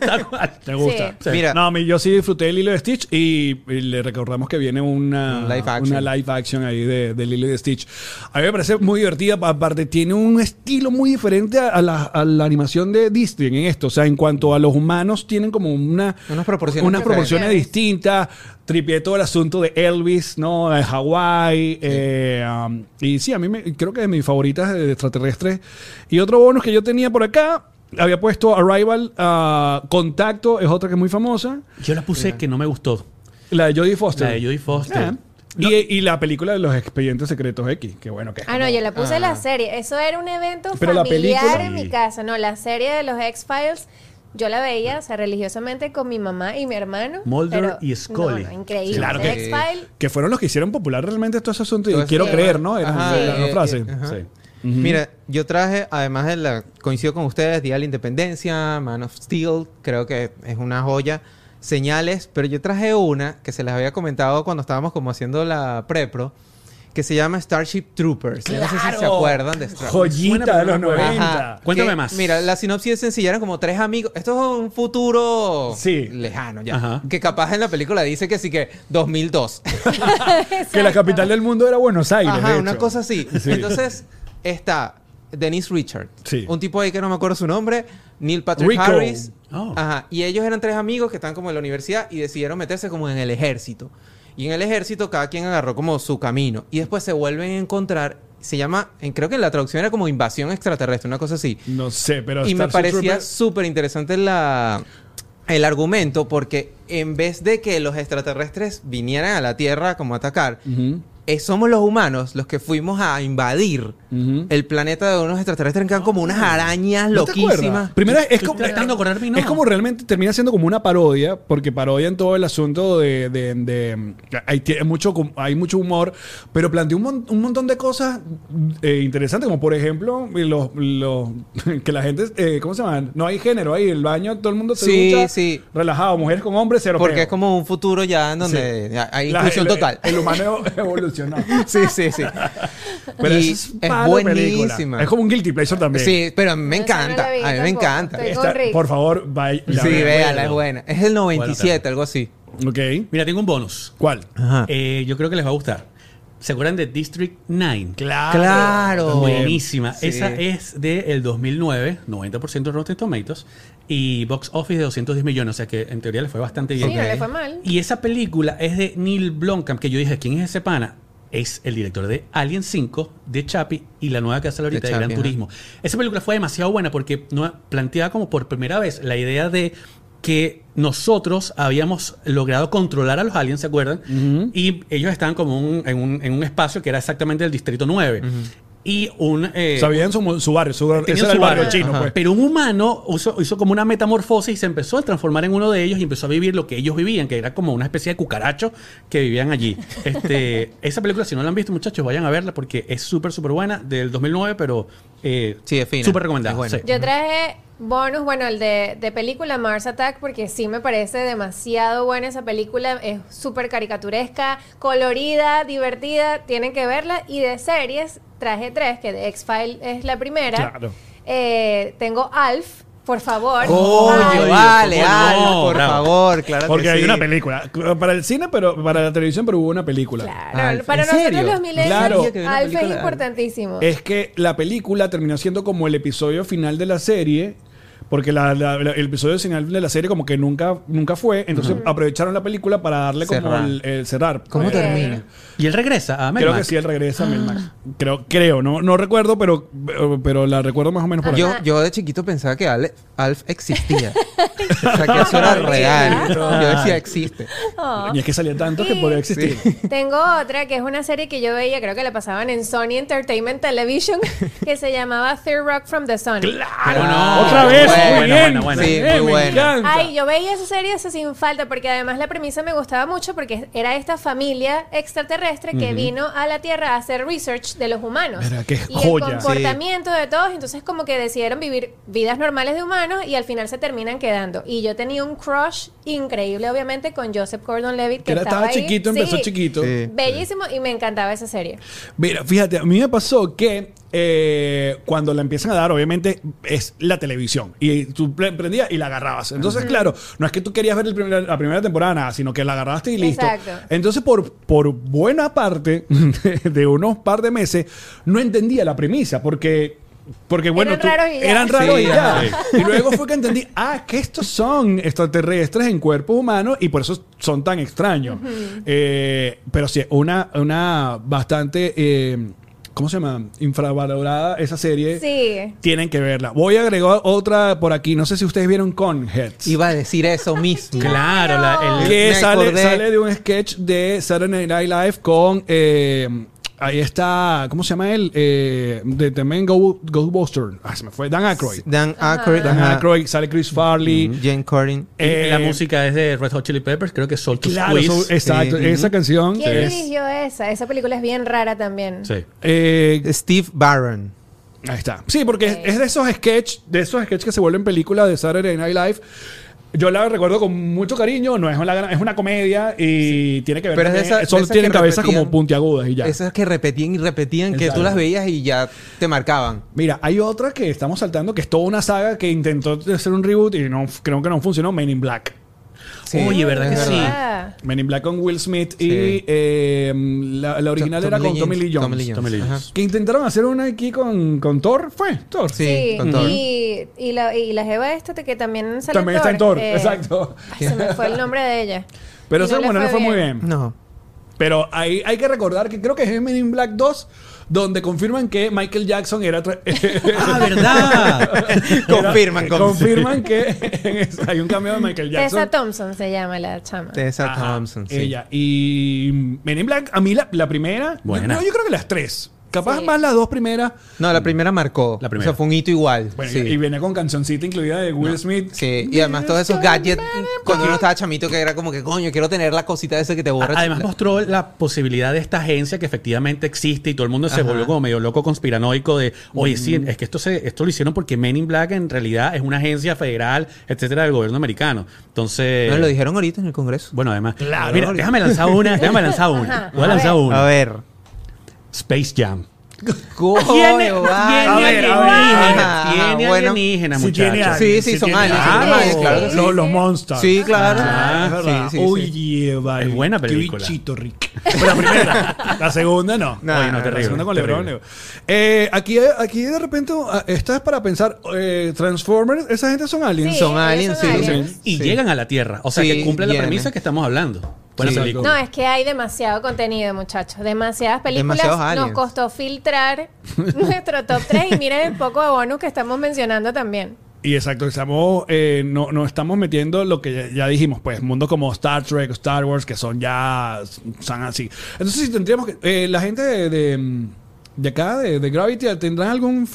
Tal cual. ¿Te gusta? Sí. Sí. Mira, No, a mí yo sí disfruté de Lilo y Stitch y, y le recordamos que viene una Un live action. una live action ahí de, de Lilo y Stitch. A mí me parece muy divertida, aparte tiene un estilo muy diferente a la, a la animación de Disney en esto. O sea, en cuanto a los humanos tienen como una, Unas proporciones unas diferentes. proporciones distintas. Tripié todo el asunto de Elvis, ¿no? De Hawái. eh, um, y sí, a mí me, creo que de mis favoritas de extraterrestres. Y otro bonus que yo tenía por acá, había puesto Arrival, ah, Contacto, es otra que es muy famosa. Yo la puse que no me gustó. La de Jodie Foster. La de Jodie Foster. Y, y la película de los expedientes secretos X, que bueno que es Ah, no, yo la puse Ah. la serie. Eso era un evento Pero la familiar película- en mi casa. No, la serie de los X-Files, yo la veía, o sea, religiosamente con mi mamá y mi hermano. Mulder pero- y Scully. no, no, increíble. Claro que- X-Files. que fueron los que hicieron popular realmente todo ese asunto. Y quiero creer, ¿no? Era Ajá, la, la frase. ajá. Sí. Mira, yo traje, además de la, coincido con ustedes, Día de la Independencia, Man of Steel, creo que es una joya. Señales, pero yo traje una que se les había comentado cuando estábamos como haciendo la prepro, que se llama Starship Troopers. Yo No sé si se acuerdan de Starship Joyita de los Suena, pero no- 90. Ajá. Cuéntame Que, más. Mira, la sinopsis es sencilla, eran como tres amigos. Esto es un futuro Sí. lejano ya. Ajá. Que capaz en la película dice que sí que 2002. Que la capital del mundo era Buenos Aires. Ajá, de una hecho. cosa así. Sí. Entonces está Denise Richard. Sí. Un tipo ahí que no me acuerdo su nombre. Neil Patrick Rico. Harris. Oh. Ajá. Y ellos eran tres amigos que están como en la universidad y decidieron meterse como en el ejército. Y en el ejército cada quien agarró como su camino. Y después se vuelven a encontrar. Se llama, en- creo que en la traducción era como invasión extraterrestre, una cosa así. No sé, pero. Y me parecía súper interesante la, el argumento porque en vez de que los extraterrestres vinieran a la Tierra como a atacar, eh, somos los humanos los que fuimos a invadir el planeta de unos extraterrestres que eran como unas arañas ¿No loquísimas. Primero es como, tratando acordarme y no. es como realmente termina siendo como una parodia, porque parodian todo el asunto de, de- de- hay mucho com- hay mucho humor, pero plantea un, mon- un montón de cosas eh, interesantes, como por ejemplo los, los- que la gente, eh, ¿cómo se llama? No hay género ahí, el baño todo el mundo se Sí, ducha sí. relajado, mujeres con hombres, cero Porque es como un futuro ya en donde hay La- inclusión el- total. El, humano evolucionó. sí, sí, sí. Pero Y es película. buenísima. Es como un guilty pleasure también. Sí, pero a mí me Esa no encanta. la vi a mí me tampoco. encanta. Estoy Está- Rick. por favor, vaya. Sí, véala, es buena. Es el 97, algo así. Ok. Mira, tengo un bonus. ¿Cuál? Ajá. Eh, yo creo que les va a gustar. ¿Se acuerdan de District 9? Claro. Claro. Buenísima. Sí. Esa es del 2009, 90% de Rotten Tomatoes, y box office de 210 millones, o sea que en teoría le fue bastante bien. Sí, no le fue mal. Y esa película es de Neil Blomkamp, que yo dije, ¿quién es ese pana? Es el director de Alien 5, de Chappie y la nueva que hace ahorita de, Chappie, Gran. Turismo. Esa película fue demasiado buena porque no, planteaba como por primera vez la idea de que nosotros habíamos logrado controlar a los aliens, ¿se acuerdan? Y ellos estaban como un- en, un, en un espacio que era exactamente el Distrito 9. Y un... eh, Sabían su, su barrio, su, ese era su el barrio barrio. chino, Ajá. pues. pero un humano hizo, hizo como una metamorfosis y se empezó a transformar en uno de ellos y empezó a vivir lo que ellos vivían, que era como una especie de cucaracho que vivían allí. Este, esa película, si no la han visto, muchachos, vayan a verla porque es súper, súper buena, del 2009, pero eh, Sí, es fina. súper recomendada. Sí. Yo traje bonus, bueno, el de, de película Mars Attack, porque sí me parece demasiado buena esa película. Es súper caricaturesca, colorida, divertida. Tienen que verla. Y de series, traje tres, que de X-File es la primera. Claro. Eh, tengo Alf, por favor. Coño, Alf. vale, ¿cómo Alf, no? por Bravo. favor, claro Porque que hay sí. una película. Para el cine, pero para la televisión, pero hubo una película. Claro, Alf, para ¿en nosotros serio? los millennials, Claro. Alf es importantísimo. Es que la película terminó siendo como el episodio final de la serie. Porque la- la- la- el episodio final de la serie como que nunca, nunca fue. Entonces aprovecharon la película para darle como Cerrar. el, el cerrar. ¿Cómo Eh, termina? Y él regresa a Creo Melmac. que sí, él regresa a Melmac. Creo, creo, no, no recuerdo, pero, pero la recuerdo más o menos por ahí. Yo, yo de chiquito pensaba que Alf existía. o sea, que eso era real. Yo decía, existe. Oh. Y es que salía tanto que podía existir. Tengo otra que es una serie que yo veía, creo que la pasaban en Sony Entertainment Television, que se llamaba Third Rock from the Sun. ¡Claro! no. Otra vez, Muy bien. buena, buena. Sí, Eh, muy me encanta. Ay, yo veía esa serie eso sin falta, porque además la premisa me gustaba mucho, porque era esta familia extraterrestre que vino a la Tierra a hacer research de los humanos. Qué y joya. el comportamiento de todos, entonces como que decidieron vivir vidas normales de humanos y al final se terminan quedando. Y yo tenía un crush increíble, obviamente, con Joseph Gordon-Levitt, que Que era, estaba estaba ahí. chiquito, empezó Sí, chiquito. Sí. Bellísimo y me encantaba esa serie. Mira, fíjate, a mí me pasó que eh, cuando la empiezan a dar, obviamente es la televisión. Y tú pre- prendías y la agarrabas. Entonces, claro, no es que tú querías ver el primer- la primera temporada, nada, sino que la agarraste y listo. Exacto. Entonces, por, por buena parte de, de unos par de meses, no entendía la premisa, porque. Porque bueno, Eran raros y ya. eran raros Sí, y ya. ajá. Y luego fue que entendí, ah, que estos son extraterrestres en cuerpos humanos y por eso son tan extraños. Eh, pero sí, una, una bastante, eh, ¿cómo se llama? Infravalorada esa serie. Sí. Tienen que verla. Voy a agregar otra por aquí. No sé si ustedes vieron Conheads. Iba a decir eso mismo. Claro, la- el- que sale, sale de un sketch de Saturday Night Live con... eh, ahí está... ¿Cómo se llama él? Eh, de también Go, Ghostbuster. Ah, se me fue. Dan Aykroyd. Dan Aykroyd. Dan. Aykroyd. Sale Chris Farley. Jane Corrin. Eh, la música es de Red Hot Chili Peppers, creo que es Soul to Claro, Squeeze. so- exacto. Sí. Esa canción ¿Quién es... dirigió esa? Esa película es bien rara también. Sí. eh, Steve Barron. Ahí está. Sí, porque es- de esos sketch, de esos sketch que se vuelven películas de Saturday Night Live. Yo la recuerdo con mucho cariño, no es una, es una comedia y tiene que ver Pero es esa- solo tienen cabezas como puntiagudas y ya. Esas que repetían y repetían, que tú las veías y ya te marcaban. Mira, hay otra que estamos saltando que es toda una saga que intentó hacer un reboot y no creo que no funcionó, Men in Black. Sí, Oye, ¿verdad que sí? Men in Black con Will Smith y eh, la, la original era con Tommy Lee Jones. Tommy Lee Tommy Lee Ajá. Jones. Que intentaron hacer una aquí con, con Thor, ¿fue? Thor. Sí, sí, con Thor. Y, y la, y la jeva esta que también sale También está en Thor, exacto. ay, se me fue el nombre de ella. Pero esa bueno, no le fue muy bien. No. Pero hay, hay que recordar que creo que es Men in Black 2 donde confirman que Michael Jackson era... Ah, ¿verdad? Confirman Confirman, confirman. que hay un cambio de Michael Jackson. Tessa Thompson se llama la chama. Tessa Ajá, Thompson, sí. Ella. Y Men in Black, a mí la, la primera... Buena. Yo, yo creo que las tres. Capaz Sí. más las dos primeras. No, la primera marcó. La primera. O sea, fue un hito igual. Bueno, sí. y viene con cancioncita incluida de Will Smith. Sí, y además todos esos gadgets cuando uno estaba chamito que era como que coño, quiero tener la cosita esa que te borra. Además La- mostró la posibilidad de esta agencia que efectivamente existe y todo el mundo se Ajá. volvió como medio loco conspiranoico de, oye, sí, es que esto se, esto lo hicieron porque Men in Black en realidad es una agencia federal, etcétera, del gobierno americano. Entonces, No, lo dijeron ahorita en el Congreso. bueno, además, Claro. mira, déjame lanzar una, déjame lanzar una, Ajá. voy a A lanzar ver. una. A ver. Space Jam. Coño, Tiene. A tiene tiene bueno. alienígena, Sí muchachos. Sí, sí, son aliens, claro sí. Los, los monsters. Sí, claro. Ah. Sí. Oye, vale. Es buena Qué película. bichito, Rick. Pero la primera. la segunda no. Nah, Oye, no, La terrible. segunda con. LeBron. Eh, aquí, aquí de repente, ah, esta es para pensar, eh, Transformers, esa gente son aliens. Son aliens, sí. Y llegan a la Tierra. O sea, que cumple la premisa que estamos hablando. Buena Sí. película. No, es que hay demasiado contenido, muchachos. Demasiadas películas. Nos costó filtrar nuestro top 3 y miren el poco de bonus que estamos mencionando también. Y exacto, estamos, eh, no, no estamos metiendo lo que ya, ya dijimos, pues, mundos como Star Trek, Star Wars, que son ya, son así. Entonces, si tendríamos que, eh, la gente de, de, de acá, de, de Gravity, ¿tendrán alguna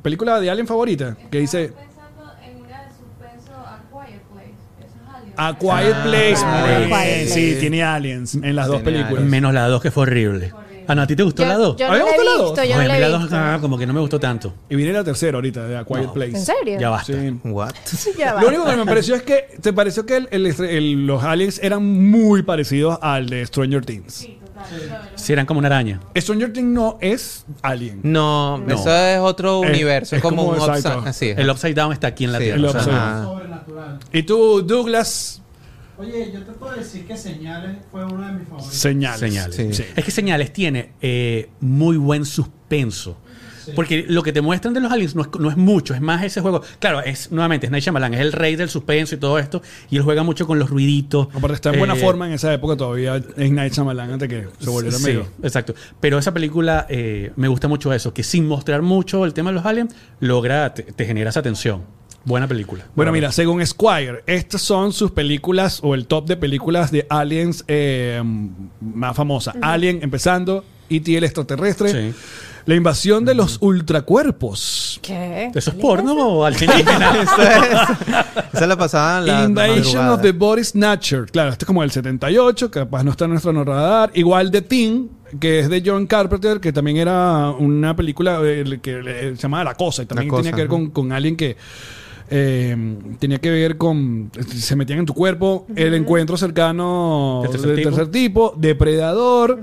película de Alien favorita? Que dice pensando en una de suspenso A Quiet Place. Eso es Alien. A Quiet Ah, Place. ah, Muy bien. Sí, tiene aliens en las dos películas. Menos la 2 que fue horrible. Ah, no, ¿a ti te gustó la 2? Yo ¿A no mí la me he gustó la visto, dos? yo Oye, no a la mí he la visto. 2 ah, como que no me gustó tanto. Y viene la tercera ahorita, de A Quiet No. Place. ¿En serio? Ya basta. Sí. What? Ya va. Lo único que me pareció es que te pareció que el- el- el- los aliens eran muy parecidos al de Stranger Things. Si eran como una araña. Stranger Things no es alien. No, No. eso es otro Es- universo. Es, es como, como un exacto. upside. Así es. El Upside Down está aquí en la Sí, Tierra. el o sea, Upside Ajá. Sobrenatural. Y tú, Douglas, Oye, yo te puedo decir que Señales fue uno de mis favoritos. señales. Señales. Sí. Sí. Es que Señales tiene eh, muy buen suspenso. Porque lo que te muestran de los aliens no es, no es mucho, es más ese juego. Claro, es nuevamente, es Night Shyamalan, es el rey del suspenso y todo esto. Y él juega mucho con los ruiditos. Aparte está en buena Eh, forma en esa época todavía en Night Shyamalan antes que se volviera Sí, medio. exacto. Pero esa película eh, me gusta mucho eso, que sin mostrar mucho el tema de los aliens, logra, te, te genera esa tensión. Buena película. Bueno, mira, según Squire, estas son sus películas o el top de películas de aliens eh, más famosa. Alien empezando, E.T. el extraterrestre, Sí. la invasión de los ultracuerpos, ¿Qué? ¿Eso es porno o alienígena? Eso es. Esa la pasaba en la Invasion of the Body Snatcher. Claro, este es como el 78, capaz no está en nuestro radar. Igual The Thing, que es de John Carpenter, que también era una película eh, que eh, se llamaba La Cosa, y también tenía que ver con, con alguien que eh, tenía que ver con. Se metían en tu cuerpo. El encuentro cercano Del tercer tipo. tercer tipo, Depredador.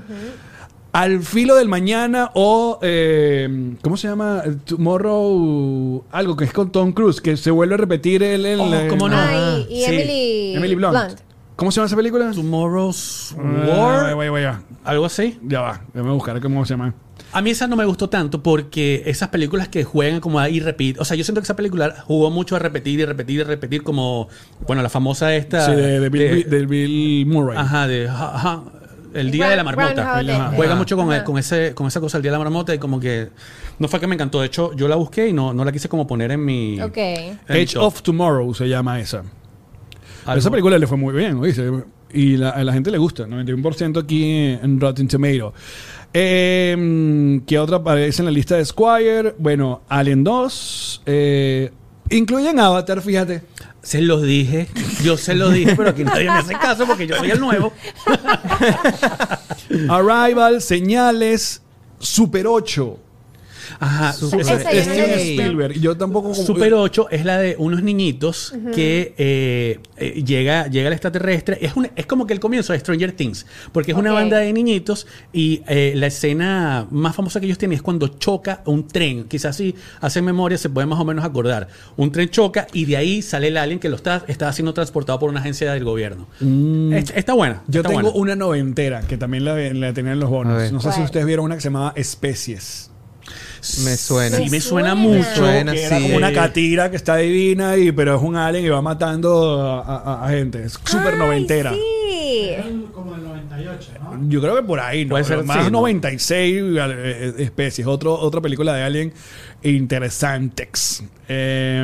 Al filo del mañana o eh, ¿cómo se llama? Tomorrow algo que es con Tom Cruise que se vuelve a repetir el, el Oh, ¿cómo no? Ah, y, y Sí. Emily, Emily Blunt. ¿Cómo se llama esa película? Tomorrow's Ah, War. Algo así. Ya va, déjame buscar cómo se llama. A mí esa no me gustó tanto porque esas películas que juegan como a ir repetir. O sea, yo siento que esa película jugó mucho a repetir y repetir y repetir como, bueno, la famosa esta. Sí, de, de Bill, de- de Bill Murray. Ajá, de ajá, el día de la marmota. Ajá. Juega mucho con, ese, con esa cosa el día de la marmota y como que no fue que me encantó. De hecho, yo la busqué y no, no la quise como poner en mi. Ok. en mi Edge top. of Tomorrow se llama esa. Algo- Esa película le fue muy bien, ¿oíste? Y la- a la gente le gusta, 91% aquí en Rotten Tomato. Eh, ¿Qué otra aparece en la lista de Squire? Bueno, Alien 2. Eh, incluyen Avatar, fíjate. Se los dije, yo se lo dije, pero aquí nadie me hace caso porque yo soy el nuevo. Arrival, Señales, Super 8. Ajá, Super esa- he Steven. Spielberg. Yo tampoco. como- Super 8 es la de unos niñitos que eh, eh, llega, llega el extraterrestre. Es, es como que el comienzo de Stranger Things, porque es una banda de niñitos y eh, la escena más famosa que ellos tienen es cuando choca un tren. Quizás si hacen memoria se puede más o menos acordar. Un tren choca y de ahí sale el alien que lo está, está siendo transportado por una agencia del gobierno. Es- está buena. Mm. Yo está tengo buena. una noventera que también la, la tenían los bonos. No sé si ustedes vieron una que se llamaba Especies. Me suena. Sí, Me suena suena. mucho. Suena, que era sí. como una catira que está divina, y, pero es un alien y va matando a, a- a gente. Es súper noventera. Sí. Como el 98, ¿no? Yo creo que por ahí, ¿no? Puede ser, más sí, ¿no? 96 eh, especies. Otro, otra película de Alien interesantex. Eh,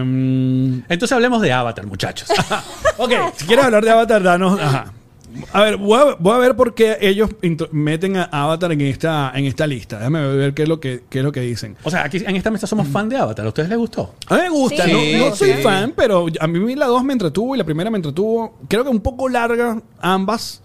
Entonces hablemos de Avatar, muchachos. ok, si quieres hablar de Avatar, danos. Ajá. A ver, voy a, voy a ver por qué ellos meten a Avatar en esta, en esta lista. Déjame ver qué es lo que, qué es lo que dicen. O sea, aquí en esta mesa somos fan de Avatar. ¿A ustedes les gustó? A mí me gusta, Sí, no, sí, no soy fan, pero a mí la 2 me entretuvo y la primera me entretuvo. Creo que un poco larga ambas,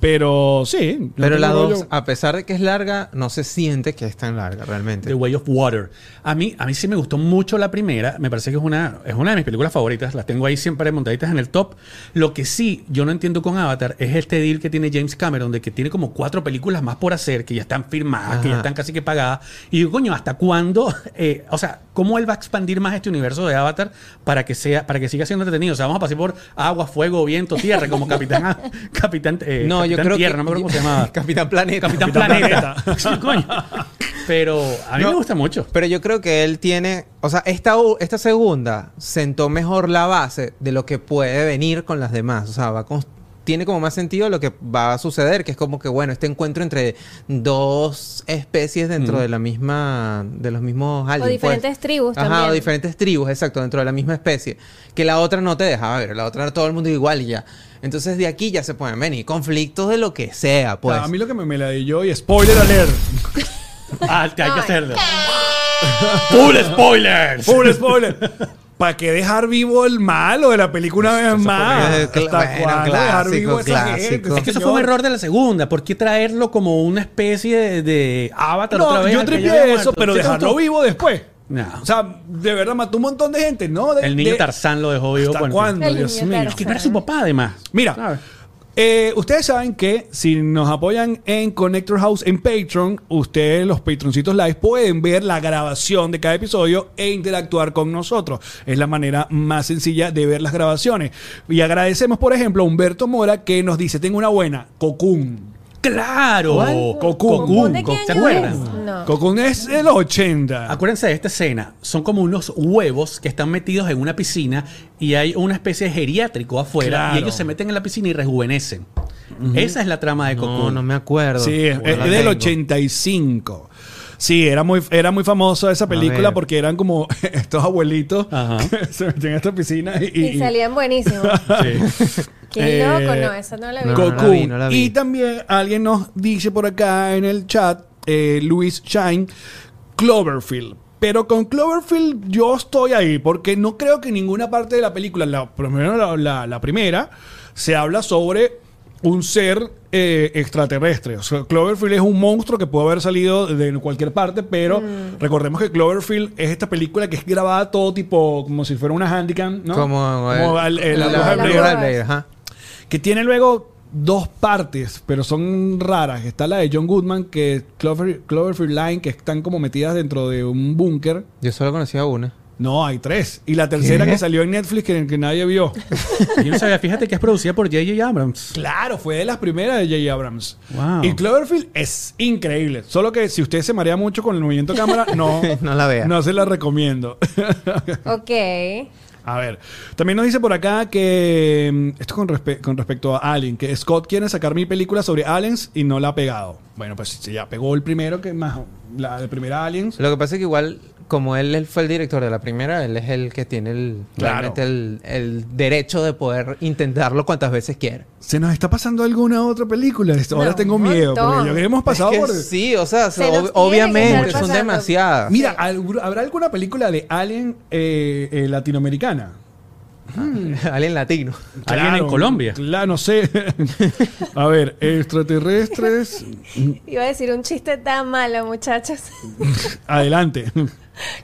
pero sí. Pero la tengo 2, rollo. a pesar de que es larga, no se siente que es tan larga realmente. The Way of Water. A mí, a mí sí me gustó mucho la primera. Me parece que es una, es una de mis películas favoritas. Las tengo ahí siempre montaditas en el top. Lo que sí yo no entiendo con Avatar es este deal que tiene James Cameron de que tiene como cuatro películas más por hacer, que ya están firmadas, que ya están casi que pagadas. Y digo, coño, ¿hasta cuándo? Eh, o sea, ¿cómo él va a expandir más este universo de Avatar para que sea, para que siga siendo entretenido? O sea, vamos a pasar por agua, fuego, viento, tierra, como Capitán, Capitán, eh, no, yo Capitán creo Tierra, que. no me acuerdo cómo se llamaba. Capitán Planeta. Capitán, Capitán Planeta. Coño. Pero a mí No. me gusta mucho. Pero yo creo que él tiene, o sea, esta, esta segunda sentó mejor la base de lo que puede venir con las demás. O sea, va con- tiene como más sentido lo que va a suceder, que es como que, bueno, este encuentro entre dos especies dentro de la misma, de los mismos aliens. O diferentes pues. tribus Ajá, también. o diferentes tribus, exacto, dentro de la misma especie. Que la otra no te dejaba ver, la otra era todo el mundo igual y ya. Entonces de aquí ya se pueden venir conflictos de lo que sea, pues. a mí lo que me, me la di yo y spoiler alert. Ah, te hay que hacerlo. Full spoilers. Full spoiler. ¿Para qué dejar vivo el malo de la película una vez más? fue- ¿Hasta bueno, cuándo dejar clásico, vivo a esa gente, Es que eso fue un error de la segunda. ¿Por qué traerlo como una especie de, de avatar otra No, vez? yo tripié eso, pero ¿Sí te dejarlo gustó? vivo después. No. O sea, de verdad mató un montón de gente, ¿no? De- el niño de- Tarzán lo dejó vivo. ¿Hasta cuándo? El Dios mío. Tarzán. Que no era su papá, además. Mira, ¿Sabes? Eh, ustedes saben que si nos apoyan en Connector House en Patreon, ustedes, los patroncitos live, pueden ver la grabación de cada episodio e interactuar con nosotros. Es la manera más sencilla de ver las grabaciones. Y agradecemos, por ejemplo, a Humberto Mora que nos dice: Tengo una buena, Cocoon. ¡Claro! Cocoon. ¿Cocoon de qué ¿Se acuerdan? es? No. Cocoon es de los 80. Acuérdense de esta escena. Son como unos huevos que están metidos en una piscina y hay una especie de geriátrico afuera Claro. y ellos se meten en la piscina y rejuvenecen. Esa es la trama de no, Cocoon. no me acuerdo. Sí, es, No es del tengo. 85. Sí, era muy, era muy famosa esa película porque eran como estos abuelitos Ajá. que se metían en esta piscina y, Y, y- salían buenísimos. Sí. Qué Eh, loco, no, esa no la vi. no, Cocoon. la vi, no la vi. Y también alguien nos dice por acá en el chat, eh, Luis Shine, Cloverfield. Pero con Cloverfield yo estoy ahí porque no creo que en ninguna parte de la película, la, primero la, la- la primera, se habla sobre un ser eh, extraterrestre. O sea, Cloverfield es un monstruo que puede haber salido de cualquier parte, pero Mm. recordemos que Cloverfield es esta película que es grabada todo tipo, como si fuera una handicam, ¿no? Como, el- al- el- la- la la- la- Blair. Blair, ajá. Que tiene luego dos partes, pero son raras. Está la de John Goodman, que es Clover, Cloverfield Line, que están como metidas dentro de un búnker. Yo solo conocía una. No, hay tres. Y la tercera ¿Qué? que salió en Netflix que, que nadie vio. Yo no sabía, fíjate que es producida por J.J. Abrams. claro, fue de las primeras de J. Abrams. Wow. Y Cloverfield es increíble. Solo que si usted se marea mucho con el movimiento de cámara, no, No la vea. no se la recomiendo. Ok. A ver, también nos dice por acá que mm, esto con, respe- con respecto a Alien, que Scott quiere sacar mi película sobre aliens y no la ha pegado. Bueno, pues si ya pegó el primero que más la de primera Aliens. Lo que pasa es que igual, como él, él fue el director de la primera, él es el que tiene el, Claro. realmente el, el derecho de poder intentarlo cuantas veces quiera. ¿Se nos está pasando alguna otra película? Esto- Ahora No, tengo miedo, porque ya hemos pasado Es que por... sí, o sea, Se ob- obviamente son demasiadas. Mira, ¿algu- ¿habrá alguna película de Alien eh, eh, latinoamericana? Alien latino. ¿Alguien en Colombia? Claro, no sé. a ver, extraterrestres. Iba a decir un chiste tan malo, muchachos, Adelante.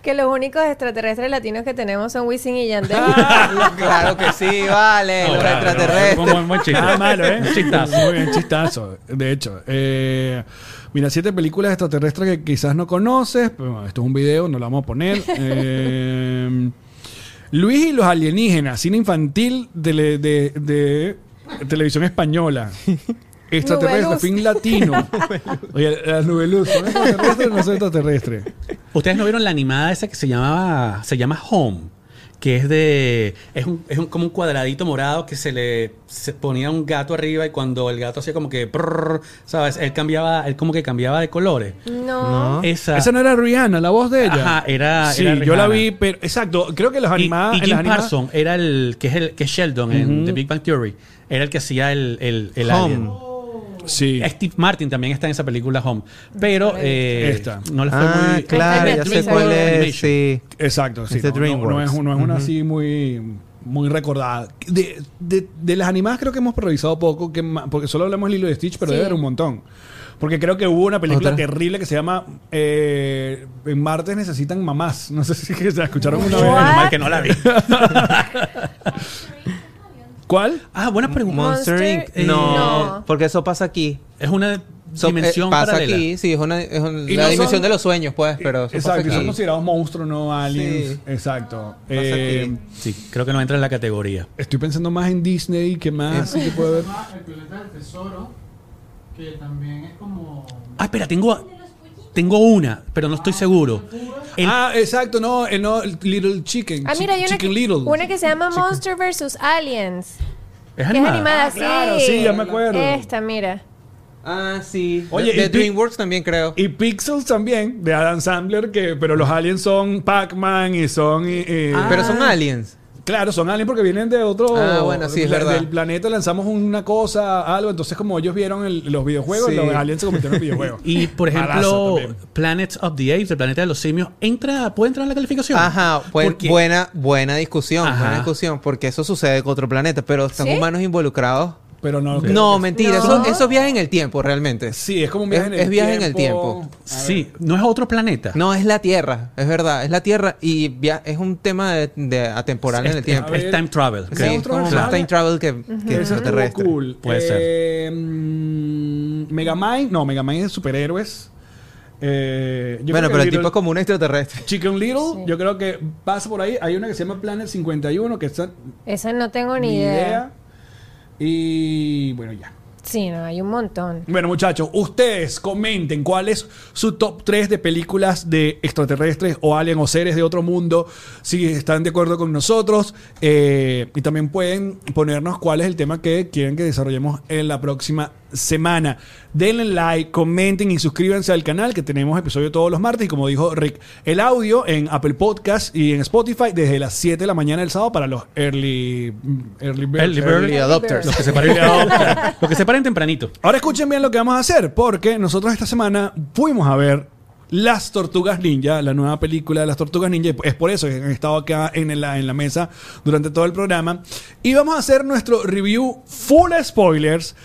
que los únicos extraterrestres latinos que tenemos son Wisin y Yandel. claro que sí, vale. No, los claro, extraterrestres. no, buen chiste. Nada malo, ¿eh? Un chistazo. Muy bien, chistazo. De hecho. Eh, mira, siete películas extraterrestres que quizás no conoces. Pero, bueno, esto es un video, no lo vamos a poner. Eh, Luis y los alienígenas, cine infantil de, de- de televisión española. Extraterrestre, fin latino. Oye, la nubeluz, ¿son extraterrestres o no son extraterrestres? Ustedes no vieron la animada esa que se llamaba se llama Home, que es de es, un, es un- como un cuadradito morado que se le se ponía un gato arriba y cuando el gato hacía como que prrr, sabes, él cambiaba, él como que cambiaba de colores. No. No. Esa, Esa no era Rihanna, la voz de ella. Ajá, era- Sí, era yo la vi, pero exacto. Creo que los y, animadas. y Jim animadas- Parsons era el que es el que es Sheldon en. The Big Bang Theory, era el que hacía el el, el Home. alien. Sí. Steve Martin también está en esa película Home, pero eh, Esta. no le fue Ah, muy claro, ya sé cuál es. Sí. Exacto, sí. No, no- es, no es una así muy, muy recordada. De, de- de las animadas creo que hemos revisado poco, que porque solo hablamos de Lilo de Stitch, pero Sí. debe haber un montón. Porque creo que hubo una película Otra. terrible que se llama eh, En Martes necesitan mamás. No sé si se la escucharon una What? vez. Menos mal que no la vi. ¿Cuál? Ah, buena pregunta. Monster, Monster, Inc. no, no. porque eso pasa aquí. Es una So- dimensión eh, pasa paralela. aquí, sí, es una, es la no dimensión son- de los sueños, pues, pero eso Exacto, y pasa son considerados monstruos, no aliens. Sí. Exacto. Pasa Eh, aquí. Sí, creo que no entra en la categoría. estoy pensando más en Disney, que más sí que puede haber. El planeta del tesoro, que también es como... Ah, espera, tengo, tengo una, pero no estoy seguro. El- Ah, exacto, no, no, el Little Chicken. Ah, mira, hay una Chicken que, Little. una que se llama Monster vs. Aliens. es Que es animada. animada, Ah, sí. claro, sí, ya me acuerdo. Esta, mira. Ah, sí. Oye, de, DreamWorks también creo. Y Pixels también, de Adam Sandler, que, pero los aliens son Pac-Man y son... eh, eh, Ah. Pero son aliens. Claro, son aliens porque vienen de otro... Ah, bueno, sí, es del- verdad. Del planeta lanzamos una cosa, algo, entonces como ellos vieron el- los videojuegos, Sí. los aliens se convirtieron en videojuegos. Y por ejemplo. Planets of the Apes, el planeta de los simios, entra, puede entrar en la calificación. Ajá, buen- buena, buena discusión, Ajá. buena discusión, porque eso sucede con otro planeta, pero están ¿Sí? humanos involucrados. Pero no... No, mentira, No. Eso, eso viaja en el tiempo realmente. Sí, es como un viaje Es- en el es viaje en el tiempo. Sí, no es otro planeta. No, es la Tierra, es verdad, es la Tierra y via- es un tema de, de atemporal en el es, tiempo. es time travel. Sí, ¿Es es como más time travel que, estuvo extraterrestre. cool. Puede ser. Eh, mm, Megamind, no, Megamind es de superhéroes. Eh, yo Bueno, pero el Little- tipo es como un extraterrestre. Chicken Little, yo creo que pasa por ahí. Hay una que se llama Planet 51, que está Esa no tengo ni, ni idea. idea. Y bueno, ya. Sí, no, hay un montón. Bueno, muchachos, ustedes comenten cuál es su top 3 de películas de extraterrestres o alien o seres de otro mundo, si están de acuerdo con nosotros. eh, y también pueden ponernos cuál es el tema que quieren que desarrollemos en la próxima semana. Denle like, comenten y suscríbanse al canal que tenemos episodio todos los martes. Y como dijo Rick, el audio en Apple Podcast y en Spotify desde las 7 de la mañana del sábado para los early, early, birds. Early bird. Early adopters. Los que se paren, los que se paren tempranito. Ahora escuchen bien lo que vamos a hacer, porque nosotros esta semana fuimos a ver Las Tortugas Ninja, la nueva película de Las Tortugas Ninja. Es por eso que han estado acá en la, en la mesa durante todo el programa. Y vamos a hacer nuestro review full spoilers,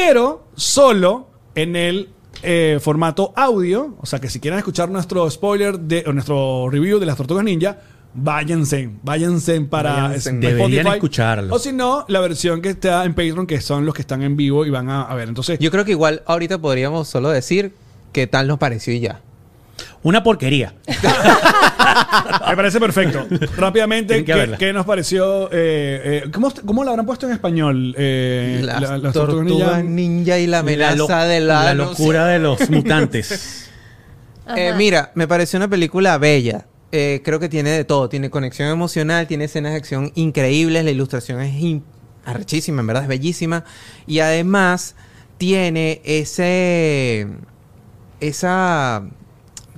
pero solo en el eh, formato audio. O sea que si quieren escuchar nuestro spoiler de, o nuestro review de Las Tortugas Ninja, váyanse, váyanse para Váyanse. Deberían escucharlo. O si no, la versión que está en Patreon, que son los que están en vivo y van a, a ver. Entonces, Yo creo que igual ahorita podríamos solo decir qué tal nos pareció y ya. Una porquería. Me parece perfecto. Rápidamente, que ¿qué, verla. qué nos pareció? eh, eh, ¿cómo, ¿Cómo lo habrán puesto en español? Eh, Las la- las tortugas Ninja. ninja y la amenaza lo- de la, la no locura de los mutantes. Eh, mira, me pareció una película bella. Eh, creo que tiene de todo. Tiene conexión emocional, tiene escenas de acción increíbles. La ilustración es in- arrechísima, en verdad, es bellísima. Y además tiene ese. Esa.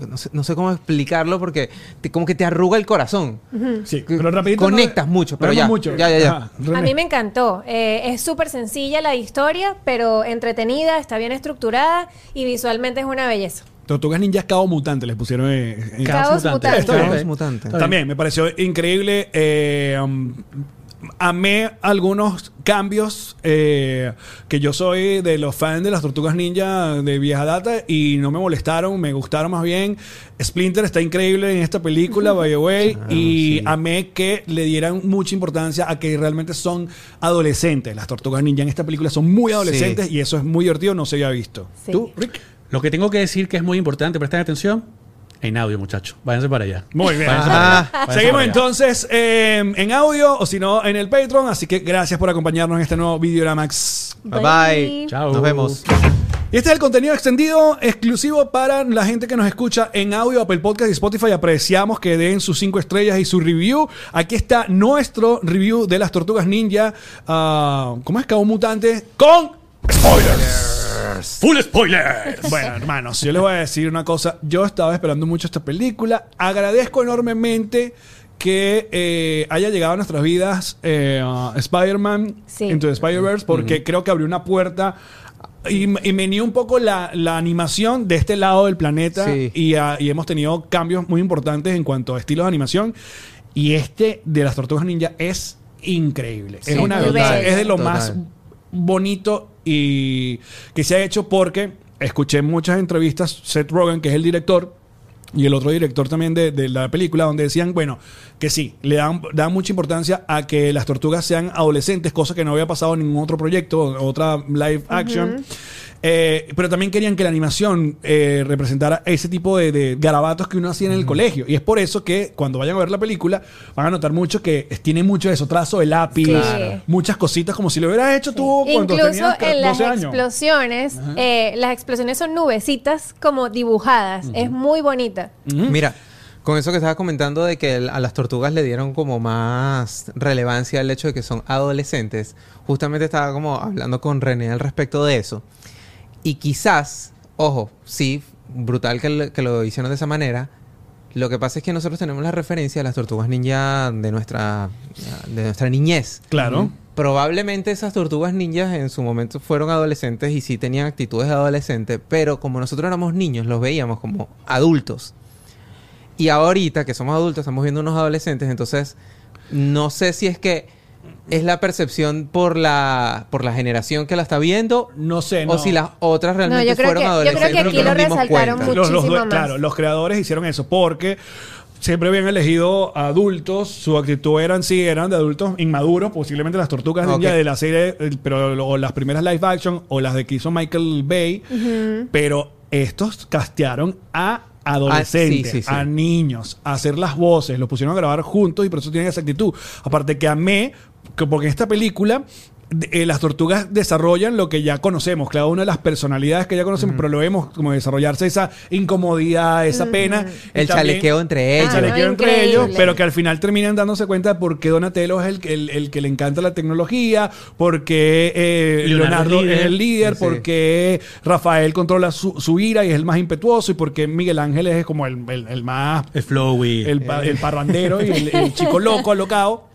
No sé, no sé cómo explicarlo porque te- como que te arruga el corazón. Sí, pero rapidito. Conectas no- mucho, pero ya, mucho. ya, ya, ya. Ajá, A mí me encantó. Eh, es súper sencilla la historia, pero entretenida, está bien estructurada y visualmente es una belleza. Tortugas Ninjas Cabo Mutante les pusieron en- Caos Mutante. mutante. Caos mutante. También me pareció increíble. eh, um, amé algunos cambios eh, que yo soy de los fans de las tortugas ninja de vieja data y no me molestaron, me gustaron más bien. Splinter está increíble en esta película, by the way, Ah, y sí. amé que le dieran mucha importancia a que realmente son adolescentes. Las tortugas ninja en esta película son muy adolescentes y eso es muy divertido, no se había visto. Sí. ¿Tú, Rick? Lo que tengo que decir que es muy importante, presten atención, en audio, muchachos. Váyanse para allá. Muy bien. Váyanse para allá. Ah. Váyanse Seguimos para allá. entonces eh, en audio o si no en el Patreon. Así que gracias por acompañarnos en este nuevo Videoramax. Bye bye. Chao. Nos vemos. Y este es el contenido extendido exclusivo para la gente que nos escucha en audio, Apple Podcast y Spotify. Apreciamos que den sus cinco estrellas y su review. Aquí está nuestro review de las tortugas ninja. ah, ¿Cómo es? Cabo Mutante con spoilers. Full spoilers. Bueno, hermanos, yo les voy a decir una cosa. Yo estaba esperando mucho esta película. Agradezco enormemente que eh, haya llegado a nuestras vidas eh, uh, Spider-Man Sí. Into the Spider-Verse porque creo que abrió una puerta y, y me un poco la, la animación de este lado del planeta Sí. y, ah, y hemos tenido cambios muy importantes en cuanto a estilos de animación y este de las Tortugas Ninja es increíble. Sí, es una verdad, es de lo Total. más bonito y que se ha hecho porque escuché muchas entrevistas, Seth Rogen, que es el director, y el otro director también de, de la película, donde decían, bueno, que sí, le dan, dan mucha importancia a que las tortugas sean adolescentes, cosa que no había pasado en ningún otro proyecto, otra live action. Eh, pero también querían que la animación eh, representara ese tipo de, de garabatos que uno hacía en el colegio. Y es por eso que cuando vayan a ver la película van a notar mucho que tiene mucho de eso, trazo de lápiz, Claro. muchas cositas como si lo hubieras hecho tú cuando Incluso tenías en las 12 años. explosiones, eh, las explosiones son nubecitas como dibujadas. Es muy bonita. Mira, con eso que estaba comentando de que el- a las tortugas le dieron como más relevancia al hecho de que son adolescentes, justamente estaba como hablando con René al respecto de eso. Y quizás, ojo, sí, brutal que, lo- que lo hicieron de esa manera. Lo que pasa es que nosotros tenemos la referencia de las tortugas ninja de nuestra, de nuestra niñez. Claro. Probablemente esas tortugas ninjas en su momento fueron adolescentes y sí tenían actitudes de adolescente, pero como nosotros éramos niños, los veíamos como adultos. Y ahorita que somos adultos, estamos viendo unos adolescentes, entonces no sé si es que es la percepción por la por la generación que la está viendo No sé, no. o si las otras realmente yo creo fueron que- yo creo que adolescentes. aquí no lo resaltaron cuenta. Los- los- Muchísimo más. claro, los creadores hicieron eso porque siempre habían elegido adultos, su actitud eran sí, eran de adultos inmaduros, posiblemente las tortugas ninja Ok. de la serie, pero o las primeras live action o las de que hizo Michael Bay, pero estos castearon a adolescentes, Ah, sí, sí, sí. a niños, a hacer las voces, los pusieron a grabar juntos y por eso tienen esa actitud. Aparte que amé, que porque en esta película eh, las tortugas desarrollan lo que ya conocemos, cada una de las personalidades que ya conocemos, pero lo vemos como desarrollarse esa incomodidad, esa pena. El también- chalequeo entre el ellos. chalequeo Ah, entre increíble. ellos, pero que al final terminan dándose cuenta de por qué Donatello es el, que- el, el que le encanta la tecnología, por qué eh, Leonardo Leonardo, es el líder, Sí. por qué Rafael controla su, su ira y es el más impetuoso, y por qué Miguel Ángel es como el, el- el más El flowy. el, pa- el parrandero y el, el chico loco, alocado.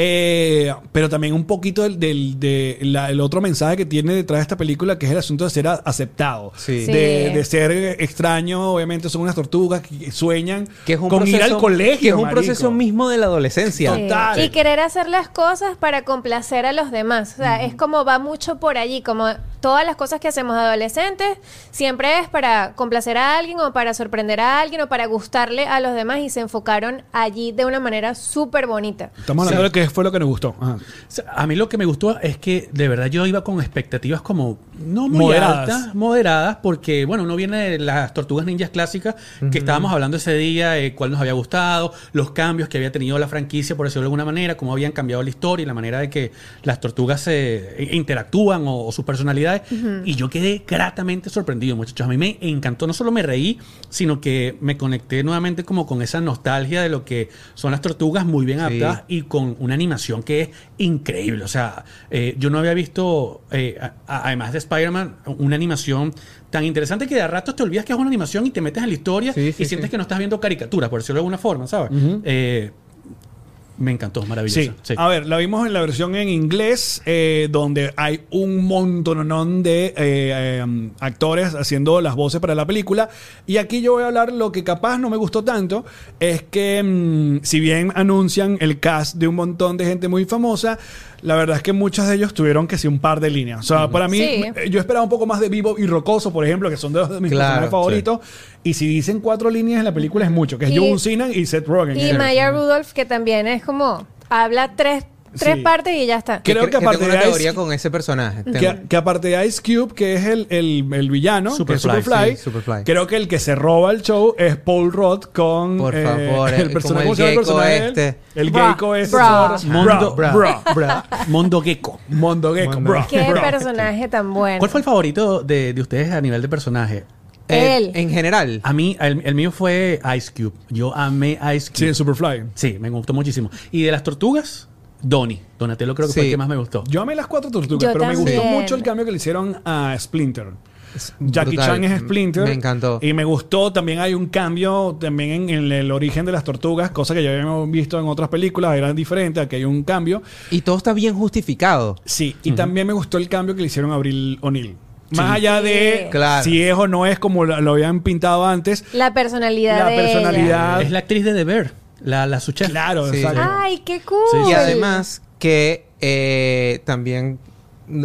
Eh, pero también un poquito del, del- de la- el otro mensaje que tiene detrás de esta película, que es el asunto de ser a- aceptado. Sí. Sí. De, de ser extraño, obviamente son unas tortugas que sueñan que es un con ir al colegio. que es un marico. proceso mismo de la adolescencia. Sí. Total. Y querer hacer las cosas para complacer a los demás. O sea, es como va mucho por allí, como todas las cosas que hacemos adolescentes, siempre es para complacer a alguien o para sorprender a alguien o para gustarle a los demás y se enfocaron allí de una manera súper bonita. Estamos hablando de qué fue lo que nos gustó. Ajá. O sea, A mí lo que me gustó es que de verdad yo iba con expectativas como no muy Moderadas. altas, moderadas, porque bueno, uno viene de las tortugas ninjas clásicas que estábamos hablando ese día, eh, cuál nos había gustado, los cambios que había tenido la franquicia, por decirlo de alguna manera, cómo habían cambiado la historia y la manera de que las tortugas se eh, interactúan o, o sus personalidades. Y yo quedé gratamente sorprendido, muchachos. A mí me encantó, no solo me reí, sino que me conecté nuevamente como con esa nostalgia de lo que son las tortugas muy bien Sí. adaptadas y con una animación que es increíble. O sea, eh, yo no había visto, eh, a- a- además de Spider-Man, una animación tan interesante que de a ratos te olvidas que es una animación y te metes en la historia Sí, sí, y sientes sí. que no estás viendo caricaturas, por decirlo de alguna forma, ¿sabes? Eh, Me encantó, maravillosa. Sí. Sí. A ver, la vimos en la versión en inglés, eh, donde hay un montonón de eh, eh, um, actores haciendo las voces para la película. Y aquí yo voy a hablar lo que capaz no me gustó tanto, es que mm, si bien anuncian el cast de un montón de gente muy famosa, la verdad es que muchos de ellos tuvieron que ser un par de líneas. O sea, para mí, Sí. yo esperaba un poco más de Vivo y Rocoso, por ejemplo, que son dos de mis Claro, personajes favoritos. Y si dicen cuatro líneas en la película es mucho, que es Y- Joe Sinan y Seth Rogen. Y Maya Rudolph, que también es como, habla tres, tres Sí. partes y ya está. Creo que tengo aparte una de Ice- con ese personaje. Tengo- Que, que aparte de Ice Cube, que es el, el, el villano, que es Superfly, Superfly, sí, Superfly. creo que el que se roba el show es Paul Rudd con Por eh, favor, el eh, personaje, como ¿cómo el llama el gecko personaje este. El gecko. Bra, Mondo- bra, bra, bra. Mondo Gecko. Mondo Gecko, Mondo. bra, Qué bra. personaje tan bueno. ¿Cuál fue el favorito de, de ustedes a nivel de personaje? Eh, Él. En general. A mí, el, el mío fue Ice Cube. Yo amé Ice Sí, Cube. en Superfly. Sí, me gustó muchísimo. Y de las tortugas, Donnie. Donatello creo que fue el que más me gustó. Yo amé las cuatro tortugas, Yo pero me gustó también. mucho el cambio que le hicieron a Splinter. Jackie brutal. Chan es Splinter. Me encantó. Y me gustó. También hay un cambio también en, en el origen de las tortugas, cosa que ya habíamos visto en otras películas, era diferente. Aquí hay un cambio. Y todo está bien justificado. Sí, y también me gustó el cambio que le hicieron a Abril O'Neill. Más allá de. Claro. si es o no es como lo, lo habían pintado antes, La personalidad la de ella. personalidad. Es la actriz de The Bear, la, la su chef. Claro, Sí. exacto. Ay, qué cool. Sí. Y además que eh, también,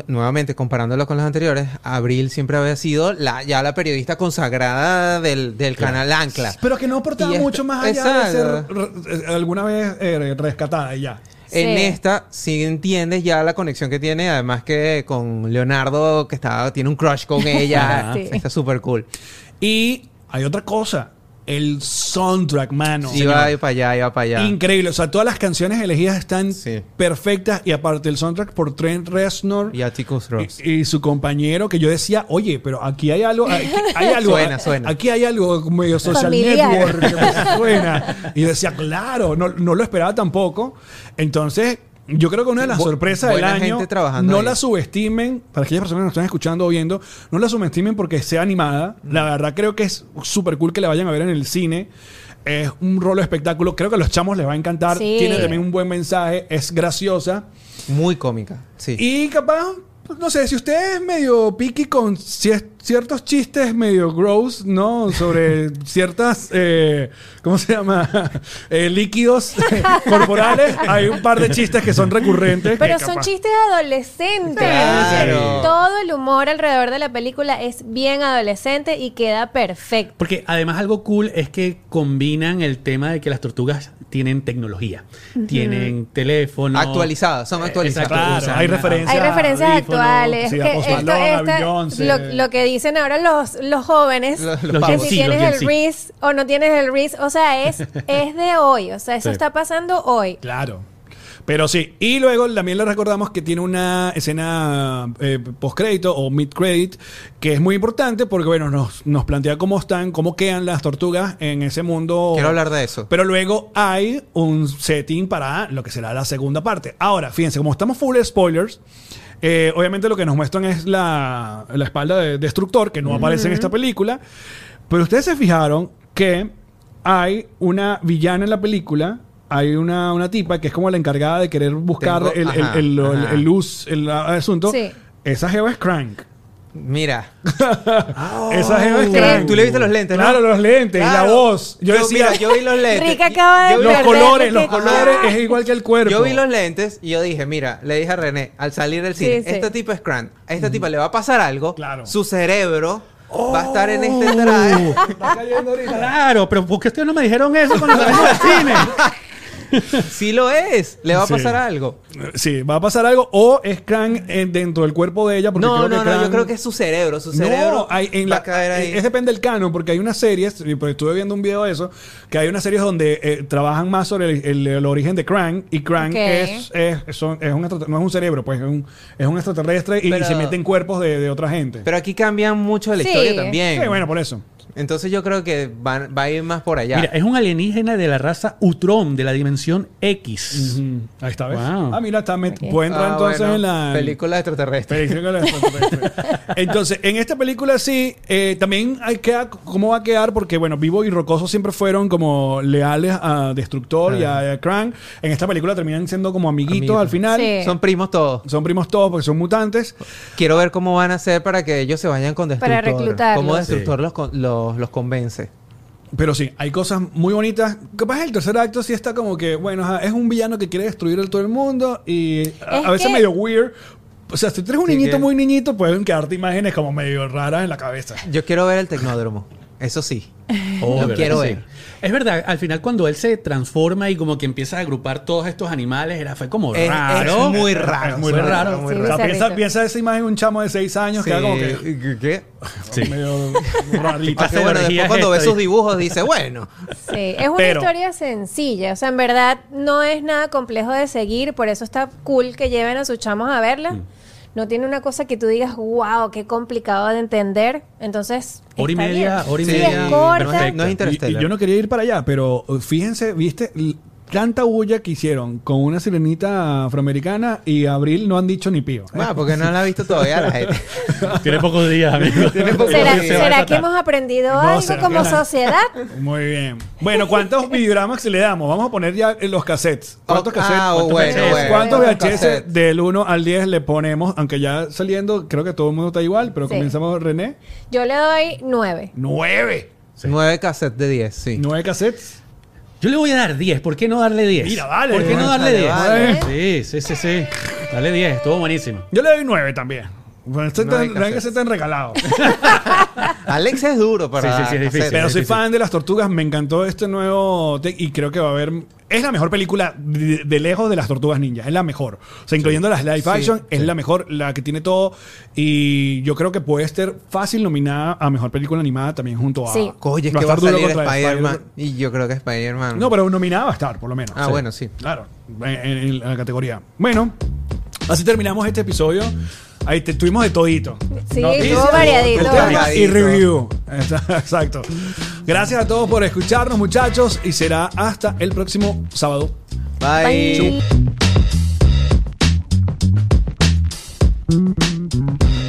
nuevamente comparándolo con los anteriores, Abril siempre había sido la, ya la periodista consagrada del, del canal Ancla. Pero que no aportaba mucho más allá de ser Exacto. eh, alguna vez eh, rescatada y ya. En esta sí entiendes ya la conexión que tiene, además que con Leonardo, que está, tiene un crush con ella. Sí. Está súper cool. Y hay otra cosa, el soundtrack, mano. iba para allá, iba para allá. Increíble, o sea, todas las canciones elegidas están Sí. perfectas y aparte el soundtrack por Trent Reznor Y Atticus Ross. y, y su compañero que yo decía, oye, pero aquí hay algo, aquí hay algo, Suena, suena. aquí hay algo medio social Familiar. network que me suena. Y yo decía, claro, no, no lo esperaba tampoco. Entonces, yo creo que una de las Bu- sorpresas del año, gente trabajando no ahí. la subestimen, para aquellas personas que nos están escuchando o viendo, no la subestimen porque sea animada. La verdad creo que es súper cool que la vayan a ver en el cine. Es un rolo de espectáculo. Creo que a los chamos les va a encantar. Sí. Tiene también un buen mensaje. Es graciosa. Muy cómica, sí. Y capaz, pues, no sé, si usted es medio picky con cier- ciertos chistes medio gross, ¿no? Sobre ciertas, eh, ¿cómo se llama? Eh, líquidos corporales. Hay un par de chistes que son recurrentes. Pero son chistes adolescentes. Claro. Todo el humor alrededor de la película es bien adolescente y queda perfecto. Porque además algo cool es que combinan el tema de que las tortugas tienen tecnología. Tienen teléfono. Actualizadas, son Eh, actualizadas. exacto, Claro, usan hay referencias. Hay referencias actuales. sí, que esto- esta- lo, lo que dicen ahora los, los jóvenes, Los- los que pavos. si Sí, tienes el Z. RIS o no tienes el RIS, o sea, es, es de hoy, o sea, eso Sí. está pasando hoy. Claro. Pero sí, y luego también le recordamos que tiene una escena eh, post-crédito o mid-credit que es muy importante porque, bueno, nos, nos plantea cómo están, cómo quedan las tortugas en ese mundo. Quiero hablar de eso. Pero luego hay un setting para lo que será la segunda parte. Ahora, fíjense, como estamos full de spoilers, eh, obviamente lo que nos muestran es la, la espalda de Destructor, que no aparece en esta película. Pero ustedes se fijaron que hay una villana en la película. Hay una, una tipa que es como la encargada de querer buscar Tengo- el, el- ajá, el- el- ajá. el luz, el, asunto. Sí. Esa jeva es Crank. Mira. Esa jeva es Sí. Crank. Tú le viste los lentes, ¿no? Claro, los lentes y la Claro. voz. Yo, decía, mira, yo vi los lentes. Rica acaba de Yo vi- los perder colores, lo los que- colores es igual que el cuerpo. Yo vi los lentes y yo dije, mira, le dije a René, al salir del cine, Sí, sí. este tipo es Grant, a esta tipa le va a pasar algo, Claro. su cerebro va a estar en este traje. Está cayendo ahorita. Claro, pero ¿por qué ustedes no me dijeron eso cuando salimos del cine? sí lo es, le va a Sí. pasar algo. Sí, va a pasar algo. O es Crank eh, dentro del cuerpo de ella. Porque No, creo que no, no, yo creo que es su cerebro, su No, cerebro hay, en va la, a caer ahí. Es depende del canon, porque hay unas series, y pues estuve viendo un video de eso, que hay unas series donde eh, trabajan más sobre el, el- el origen de Crank, y Ok. es, es, son- es un no es un cerebro, pues es un, es un extraterrestre y Pero- se mete en cuerpos de, de otra gente. Pero aquí cambian mucho la Sí. historia también. Sí, bueno, por eso. Entonces yo creo que va, va a ir más por allá. Mira, es un alienígena de la raza Utron, de la dimensión X. Ujú. Ahí está, ¿ves? Wow. Ah, mira, está met- Ok. puede entrar Ah, entonces bueno, en la... película extraterrestre. Película extraterrestre. Entonces, en esta película sí, eh, también hay que cómo va a quedar, porque bueno, Vivo y Rocoso siempre fueron como leales a Destructor y a, a Krang. En esta película terminan siendo como amiguitos, al final. Sí. Son primos todos. Son primos todos porque son mutantes. Quiero ver cómo van a hacer para que ellos se vayan con Destructor. Para reclutarlos. Cómo Destructor los, los, los convence. Pero sí, hay cosas muy bonitas. Capaz el tercer acto sí está como que, bueno, es un villano que quiere destruir el todo el mundo y a, Es a veces que- medio weird. O sea, si tú eres un Sí, niñito que- muy niñito, pueden quedarte imágenes como medio raras en la cabeza. Yo quiero ver el tecnódromo. Eso sí. Oh, Lo ¿verdad quiero ver. Es verdad, al final cuando él se transforma y como que empieza a agrupar todos estos animales, era, fue como Es- raro. es muy raro. Es muy raro. raro. muy Sí, O sea, bizarrito. piensa, piensa esa imagen de un chamo de 6 años que era como que ¿Qué? Sí. medio rarito. Que de bueno, después es cuando ve sus dibujos dice, bueno. Sí, es una Pero- historia sencilla. O sea, en verdad no es nada complejo de seguir. Por eso está cool que lleven a sus chamos a verla. Mm. No tiene una cosa que tú digas, wow, qué complicado de entender. Entonces. Hora y media, bien. hora y Sí, media. es corta. No es, no es Y, Interstellar. y yo no quería ir para allá, pero fíjense, viste, tanta bulla que hicieron con una sirenita afroamericana y Abril no han dicho ni pío. Ah, porque no la ha visto todavía la gente. Tiene pocos días, amigo. Tiene pocos ¿Será, días. será que hemos aprendido No, algo como que- sociedad? Muy bien. Bueno, ¿cuántos videogramas le damos? Vamos a poner ya los cassettes. ¿Cuántos Oh, cassettes? ah, ¿Cuántos, bueno, VHS? bueno. ¿Cuántos ¿Cuántos VHS cassettes? del 1 al 10 le ponemos? Aunque ya saliendo, creo que todo el mundo está igual, pero Sí. comenzamos René. Yo le doy nueve. ¡Nueve! Nueve cassettes de 10, sí. ¿Nueve cassettes? Yo le voy a dar 10. ¿Por qué no darle 10? Mira, vale. ¿Por qué no darle Vale, 10? vale. Sí, sí, sí, sí. Dale 10. Estuvo buenísimo. Yo le doy nueve también. Bueno, este Nueve tan- que están regalados. Alex es duro para Sí, sí, sí, es difícil. Pero soy difícil. fan de las tortugas, me encantó este nuevo tech y creo que va a haber. Es la mejor película de, de lejos de las tortugas ninja, es la mejor. O sea, incluyendo las live action, es la mejor, la que tiene todo. Y yo creo que puede ser fácil nominada a mejor película animada también junto a. Sí. Oye, es que va a estar duro salir contra Spider-Man. Spider- Y yo creo que Spider-Man. No, pero nominada va a estar, por lo menos. Ah, bueno, sí. Claro, en, en- en la categoría. Bueno, así terminamos este episodio. Ahí te, tuvimos de todito. Sí, estuvo variadito. el tema y review. Exacto. Gracias a todos por escucharnos, muchachos. Y será hasta el próximo sábado. Bye. Bye.